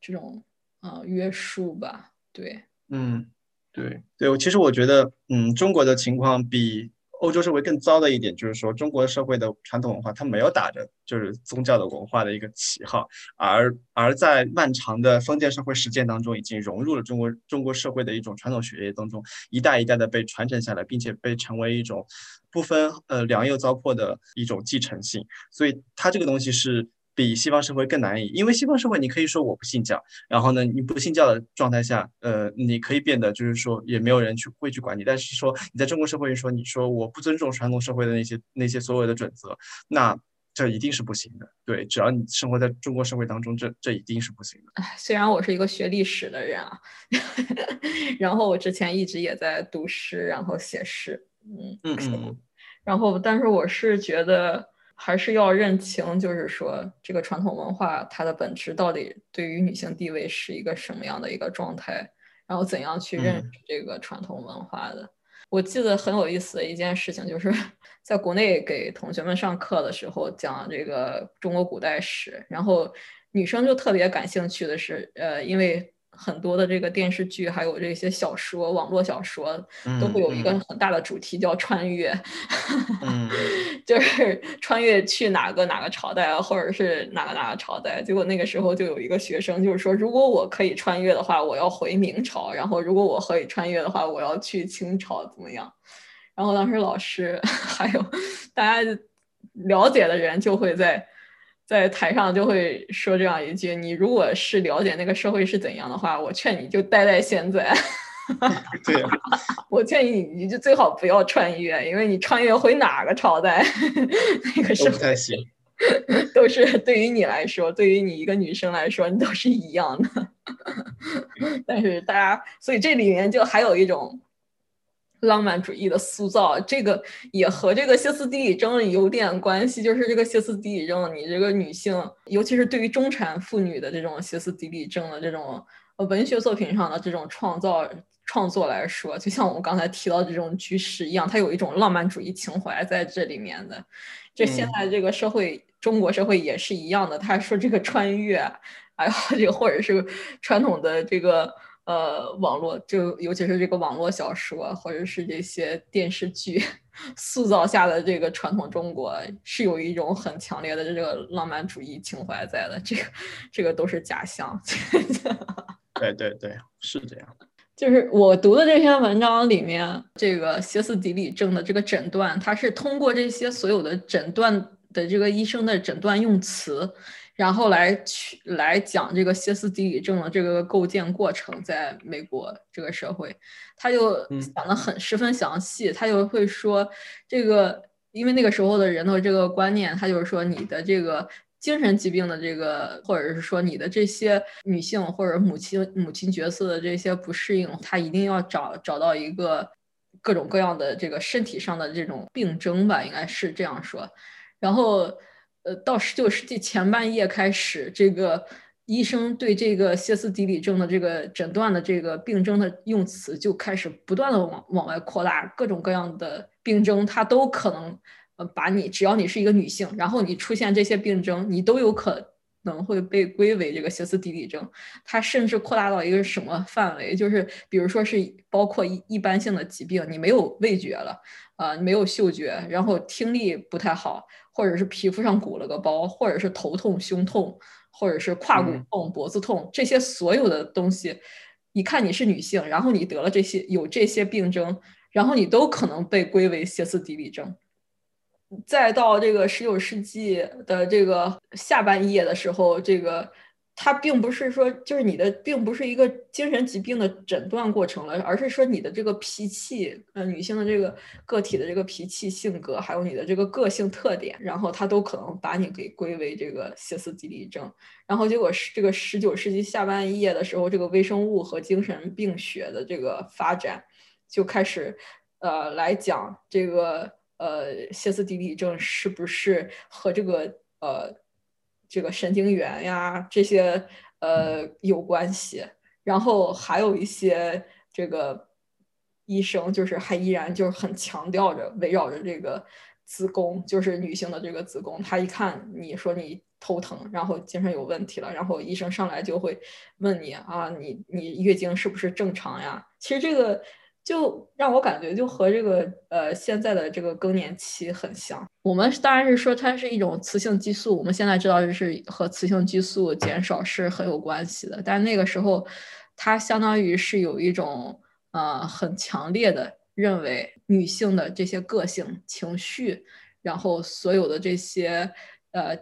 这种呃约束吧？对，嗯，对对，其实我觉得，嗯，中国的情况比欧洲社会更糟的一点，就是说中国社会的传统文化，它没有打着就是宗教的文化的一个旗号，而而在漫长的封建社会实践当中，已经融入了中国中国社会的一种传统血液当中，一代一代的被传承下来，并且被成为一种。不分呃良莠糟粕的一种继承性，所以它这个东西是比西方社会更难以，因为西方社会你可以说我不信教，然后呢你不信教的状态下，呃你可以变得就是说也没有人去会去管你，但是说你在中国社会说你说我不尊重传统社会的那些那些所有的准则，那这一定是不行的。对，只要你生活在中国社会当中，这这一定是不行的。哎，[laughs] 虽然我是一个学历史的人啊，[laughs] 然后我之前一直也在读诗，然后写诗。嗯嗯嗯，然后，但是我是觉得还是要认清，就是说这个传统文化它的本质到底对于女性地位是一个什么样的一个状态，然后怎样去认识这个传统文化的。我记得很有意思的一件事情，就是 [laughs] 在国内给同学们上课的时候讲这个中国古代史，然后女生就特别感兴趣的是，呃，因为。很多的这个电视剧，还有这些小说、网络小说，都会有一个很大的主题叫穿越，[laughs] 就是穿越去哪个哪个朝代，或者是哪个哪个朝代。结果那个时候就有一个学生就是说，如果我可以穿越的话，我要回明朝；然后如果我可以穿越的话，我要去清朝，怎么样？然后当时老师 [laughs] 还有大家了解的人就会在。在台上就会说这样一句：“你如果是了解那个社会是怎样的话，我劝你就待在现在。[laughs] 对，我建议你，你就最好不要穿越，因为你穿越回哪个朝代，[laughs] 那个是不太行。[laughs] 都是对于你来说，对于你一个女生来说，你都是一样的。但是大家，所以这里面就还有一种。”浪漫主义的塑造，这个也和这个歇斯底里症有点关系。就是这个歇斯底里症，你这个女性，尤其是对于中产妇女的这种歇斯底里症的这种呃文学作品上的这种创造创作来说，就像我们刚才提到这种居士一样，它有一种浪漫主义情怀在这里面的。这现在这个社会，中国社会也是一样的。他说这个穿越，哎呀，这个或者是传统的这个。呃，网络就尤其是这个网络小说，或者是这些电视剧 [laughs] 塑造下的这个传统中国，是有一种很强烈的这个浪漫主义情怀在的。这个这个都是假象。[laughs] 对对对，是这样。就是我读的这篇文章里面，这个歇斯底里症的这个诊断，它是通过这些所有的诊断的这个医生的诊断用词。然后来去来讲这个歇斯底里症的这个构建过程，在美国这个社会，他就讲的很十分详细。他就会说，这个因为那个时候的人的这个观念，他就是说你的这个精神疾病的这个，或者是说你的这些女性或者母亲母亲角色的这些不适应，他一定要找找到一个各种各样的这个身体上的这种病症吧，应该是这样说。然后。呃，到十九世纪前半叶开始，这个医生对这个歇斯底里症的这个诊断的这个病症的用词就开始不断的往往外扩大，各种各样的病症，它都可能呃把你，只要你是一个女性，然后你出现这些病症，你都有可能会被归为这个歇斯底里症。它甚至扩大到一个什么范围？就是比如说是包括一一般性的疾病，你没有味觉了，啊，没有嗅觉，然后听力不太好。或者是皮肤上鼓了个包，或者是头痛、胸痛，或者是胯骨痛、脖子痛，这些所有的东西，一看你是女性，然后你得了这些有这些病症，然后你都可能被归为歇斯底里症。再到这个十九世纪的这个下半叶的时候，这个。它并不是说，就是你的并不是一个精神疾病的诊断过程了，而是说你的这个脾气，呃，女性的这个个体的这个脾气性格，还有你的这个个性特点，然后它都可能把你给归为这个歇斯底里症。然后结果是这个十九世纪下半叶的时候，这个微生物和精神病学的这个发展就开始，呃，来讲这个呃歇斯底里症是不是和这个呃。这个神经元呀，这些呃有关系，然后还有一些这个医生就是还依然就是很强调着围绕着这个子宫，就是女性的这个子宫，他一看你说你头疼，然后精神有问题了，然后医生上来就会问你啊，你你月经是不是正常呀？其实这个。就让我感觉就和这个呃现在的这个更年期很像。我们当然是说它是一种雌性激素，我们现在知道就是和雌性激素减少是很有关系的。但那个时候，它相当于是有一种呃很强烈的认为女性的这些个性、情绪，然后所有的这些呃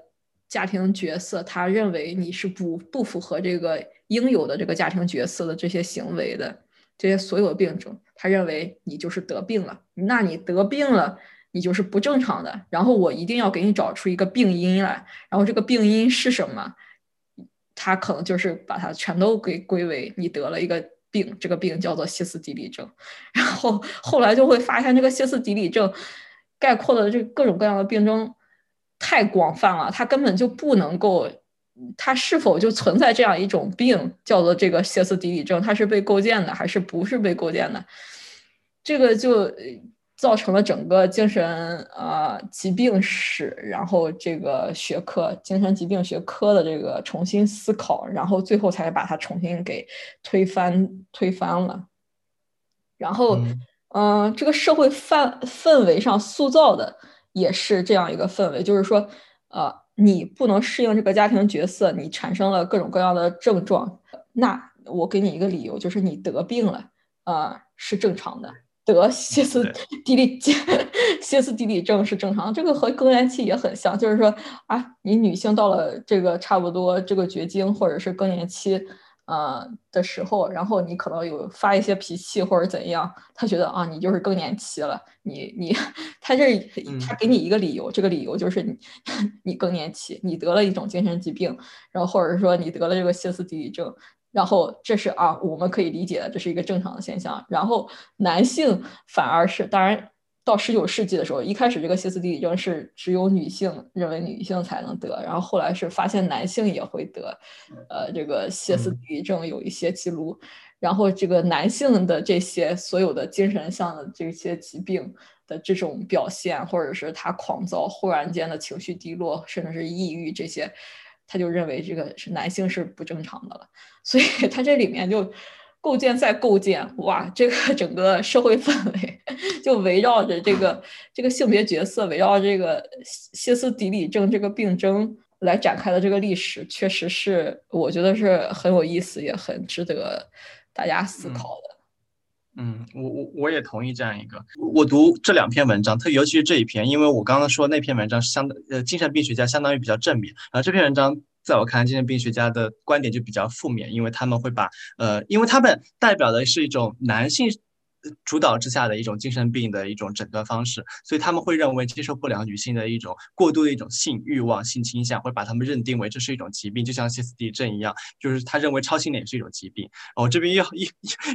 家庭角色，他认为你是不不符合这个应有的这个家庭角色的这些行为的。这些所有的病症，他认为你就是得病了，那你得病了，你就是不正常的。然后我一定要给你找出一个病因来，然后这个病因是什么？他可能就是把它全都给归为你得了一个病，这个病叫做歇斯底里症。然后后来就会发现，这个歇斯底里症概括的这各种各样的病症太广泛了，它根本就不能够。它是否就存在这样一种病，叫做这个歇斯底里症？它是被构建的，还是不是被构建的？这个就造成了整个精神呃疾病史，然后这个学科精神疾病学科的这个重新思考，然后最后才把它重新给推翻推翻了。然后，嗯，这个社会范氛围上塑造的也是这样一个氛围，就是说，呃，你不能适应这个家庭角色，你产生了各种各样的症状，那我给你一个理由，就是你得病了，呃，是正常的。得歇斯底里 [laughs] [laughs] 歇斯底里症是正常，这个和更年期也很像，就是说啊，你女性到了这个差不多这个绝经或者是更年期，呃的时候，然后你可能有发一些脾气或者怎样，他觉得啊，你就是更年期了，你你 [laughs] 他这他给你一个理由，这个理由就是你 [laughs] 你更年期，你得了一种精神疾病，然后或者说你得了这个歇斯底里症。然后这是啊，我们可以理解的，这是一个正常的现象。然后男性反而是，当然到十九世纪的时候，一开始这个歇斯底里症是只有女性认为女性才能得，然后后来是发现男性也会得，呃，这个歇斯底里症有一些记录。然后这个男性的这些所有的精神上的这些疾病的这种表现，或者是他狂躁、忽然间的情绪低落，甚至是抑郁这些。他就认为这个是男性是不正常的了，所以他这里面就构建再构建，哇，这个整个社会氛围就围绕着这个这个性别角色，围绕这个歇斯底里症这个病症来展开的这个历史，确实是我觉得是很有意思，也很值得大家思考的。嗯，我我我也同意这样一个。我读这两篇文章，特尤其是这一篇，因为我刚刚说那篇文章是相当呃精神病学家相当于比较正面，然后这篇文章在我看来，精神病学家的观点就比较负面，因为他们会把呃，因为他们代表的是一种男性。主导之下的一种精神病的一种诊断方式，所以他们会认为接受不了女性的一种过度的一种性欲望、性倾向，会把他们认定为这是一种疾病，就像歇斯底里症一样，就是他认为超性恋是一种疾病。哦，这边又又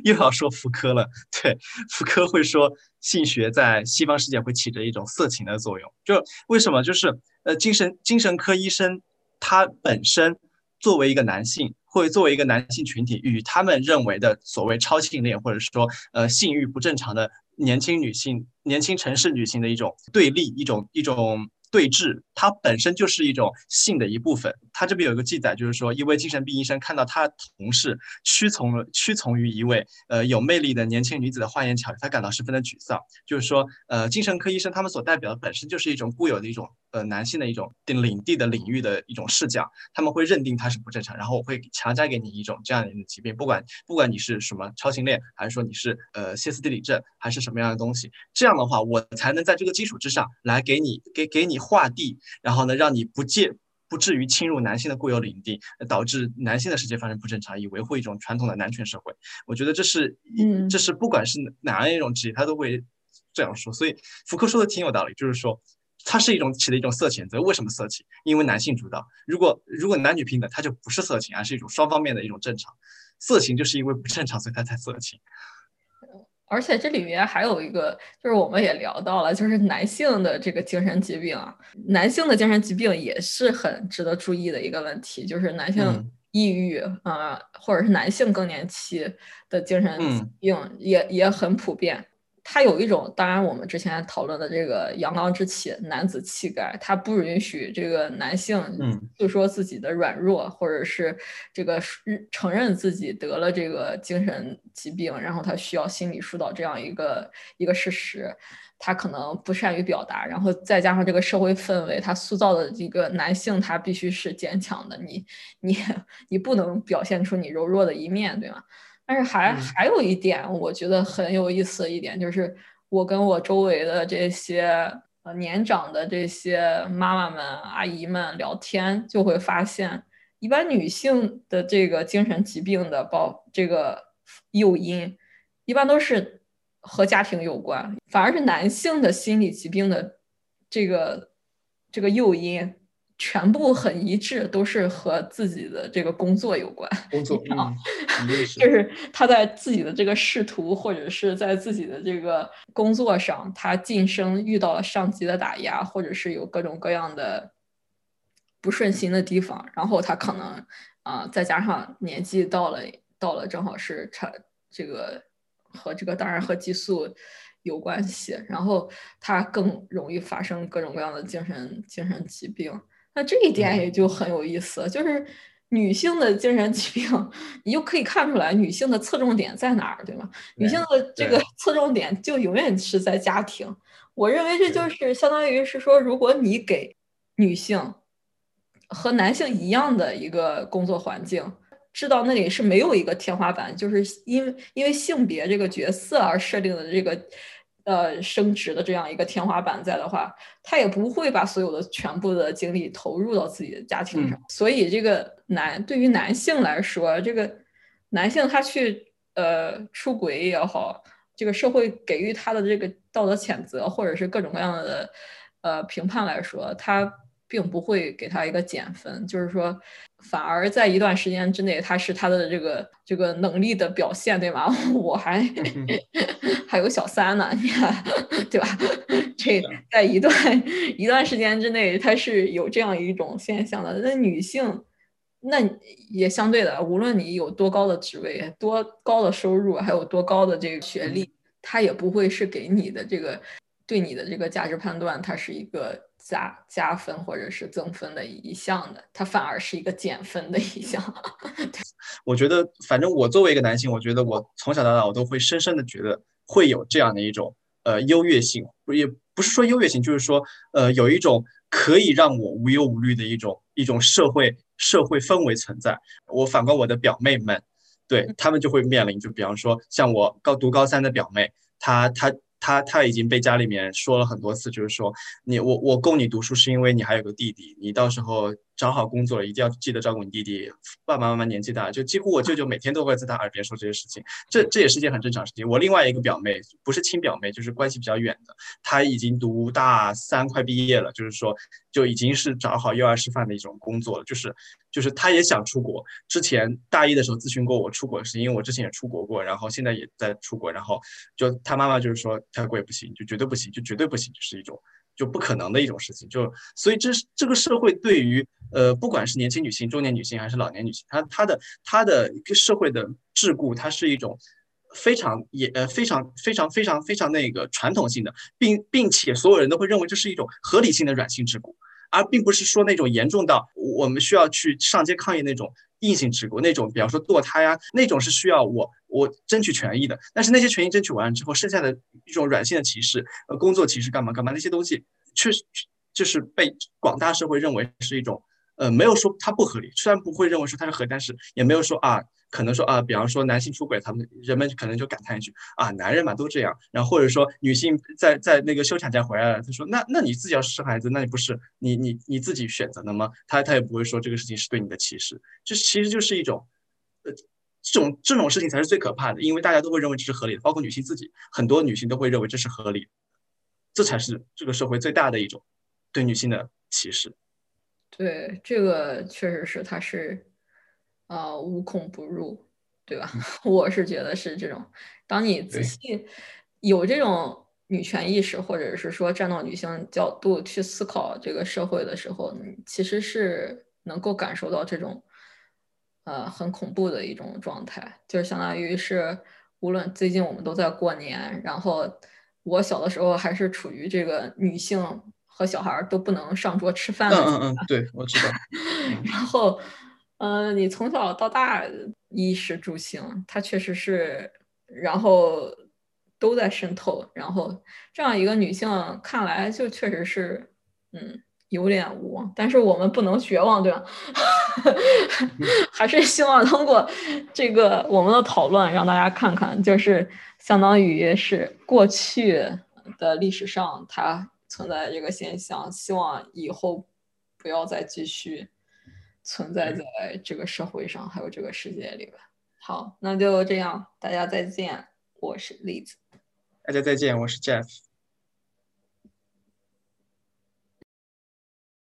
又要说福柯了，对，福柯会说性学在西方世界会起着一种色情的作用，就为什么？就是呃，精神精神科医生他本身作为一个男性。会作为一个男性群体，与他们认为的所谓超性恋，或者说呃性欲不正常的年轻女性、年轻城市女性的一种对立，一种一种。对峙，它本身就是一种性的一部分。他这边有一个记载，就是说一位精神病医生看到他同事屈从了屈从于一位呃有魅力的年轻女子的花言巧语，他感到十分的沮丧。就是说，呃，精神科医生他们所代表的本身就是一种固有的一种呃男性的一种领地的领域的一种视角，他们会认定他是不正常，然后我会强加给你一种这样的疾病，不管不管你是什么超性恋，还是说你是呃歇斯底里症，还是什么样的东西，这样的话我才能在这个基础之上来给你给给你。划地，然后呢，让你不介不至于侵入男性的固有领地，导致男性的世界发生不正常，以维护一种传统的男权社会。我觉得这是，嗯，这是不管是哪样一种职业，他都会这样说。所以福柯说的挺有道理，就是说，它是一种起的一种色情。则为什么色情？因为男性主导。如果如果男女平等，它就不是色情，而是一种双方面的一种正常。色情就是因为不正常，所以它才色情。而且这里面还有一个，就是我们也聊到了，就是男性的这个精神疾病啊，男性的精神疾病也是很值得注意的一个问题，就是男性抑郁啊，或者是男性更年期的精神疾病也也很普遍。他有一种，当然我们之前讨论的这个阳刚之气、男子气概，他不允许这个男性就说自己的软弱，或者是这个承认自己得了这个精神疾病，然后他需要心理疏导这样一个一个事实，他可能不善于表达，然后再加上这个社会氛围，他塑造的这个男性他必须是坚强的，你你你不能表现出你柔弱的一面，对吗？但是还还有一点，我觉得很有意思的一点，就是我跟我周围的这些呃年长的这些妈妈们、阿姨们聊天，就会发现，一般女性的这个精神疾病的报这个诱因，一般都是和家庭有关，反而是男性的心理疾病的这个这个诱因。全部很一致，都是和自己的这个工作有关。工作啊，就是他在自己的这个仕途，或者是在自己的这个工作上，他晋升遇到了上级的打压，或者是有各种各样的不顺心的地方，然后他可能啊，再加上年纪到了，到了正好是产这个和这个当然和激素有关系，然后他更容易发生各种各样的精神精神疾病。那这一点也就很有意思，就是女性的精神疾病，你就可以看出来女性的侧重点在哪儿，对吗？女性的这个侧重点就永远是在家庭。我认为这就是相当于是说，如果你给女性和男性一样的一个工作环境，知道那里是没有一个天花板，就是因为因为性别这个角色而设定的这个呃升职的这样一个天花板在的话，他也不会把所有的全部的精力投入到自己的家庭上。所以这个男对于男性来说，这个男性他去呃出轨也好。这个社会给予他的这个道德谴责，或者是各种各样的呃评判来说，他并不会给他一个减分，就是说，反而在一段时间之内，他是他的这个这个能力的表现，对吗？[laughs] 我还 [laughs] 还有小三呢，你看，[laughs] 对吧？这在一段一段时间之内，他是有这样一种现象的。那女性，那也相对的，无论你有多高的职位、多高的收入，还有多高的这个学历。他也不会是给你的这个对你的这个价值判断，它是一个加加分或者是增分的一项的，它反而是一个减分的一项。[laughs] [laughs] 我觉得，反正我作为一个男性，我觉得我从小到大我都会深深的觉得会有这样的一种呃优越性，也不是说优越性，就是说呃有一种可以让我无忧无虑的一种一种社会社会氛围存在。我反观我的表妹们。对他们就会面临，就比方说像我高读高三的表妹，她她。他他已经被家里面说了很多次，就是说你我我供你读书是因为你还有个弟弟，你到时候找好工作了一定要记得照顾你弟弟。爸爸妈妈年纪大，就几乎我舅舅每天都会在他耳边说这些事情，这这也是件很正常事情。我另外一个表妹不是亲表妹，就是关系比较远的，她已经读大三快毕业了，就是说就已经是找好幼儿师范的一种工作了，就是就是她也想出国。之前大一的时候咨询过我出国的事，因为我之前也出国过，然后现在也在出国，然后就她妈妈就是说。泰国也不行，就绝对不行，就绝对不行，就是一种就不可能的一种事情。就所以这是这个社会对于呃，不管是年轻女性、中年女性还是老年女性，她她的她的一个社会的桎梏，它是一种非常也呃非常非常非常非常那个传统性的，并并且所有人都会认为这是一种合理性的软性桎梏，而并不是说那种严重到我们需要去上街抗议那种。硬性持股那种，比方说堕胎啊，那种是需要我我争取权益的。但是那些权益争取完了之后，剩下的一种软性的歧视，呃，工作歧视干嘛干嘛那些东西，确实就是被广大社会认为是一种。呃，没有说它不合理，虽然不会认为说它是合理，但是也没有说啊，可能说啊，比方说男性出轨，他们人们可能就感叹一句啊，男人嘛都这样。然后或者说女性在在那个休产假回来了，他说那那你自己要是生孩子，那你不是你你你自己选择的吗？他他也不会说这个事情是对你的歧视，这其实就是一种，呃，这种这种事情才是最可怕的，因为大家都会认为这是合理的，包括女性自己，很多女性都会认为这是合理，这才是这个社会最大的一种对女性的歧视。对，这个确实是，他是，呃，无孔不入，对吧？[laughs] 我是觉得是这种，当你仔细有这种女权意识，或者是说站到女性角度去思考这个社会的时候，你其实是能够感受到这种，呃，很恐怖的一种状态，就是相当于是，无论最近我们都在过年，然后我小的时候还是处于这个女性。和小孩都不能上桌吃饭。嗯嗯嗯，对，我知道。[laughs] 然后，呃，你从小到大衣食住行，它确实是，然后都在渗透。然后这样一个女性看来就确实是，嗯，有点无望。但是我们不能绝望，对吧？[laughs] 还是希望通过这个我们的讨论，让大家看看，就是相当于是过去的历史上它。存在这个现象，希望以后不要再继续存在在这个社会上，还有这个世界里吧。好，那就这样，大家再见。我是栗子，大家再见，我是 Jeff。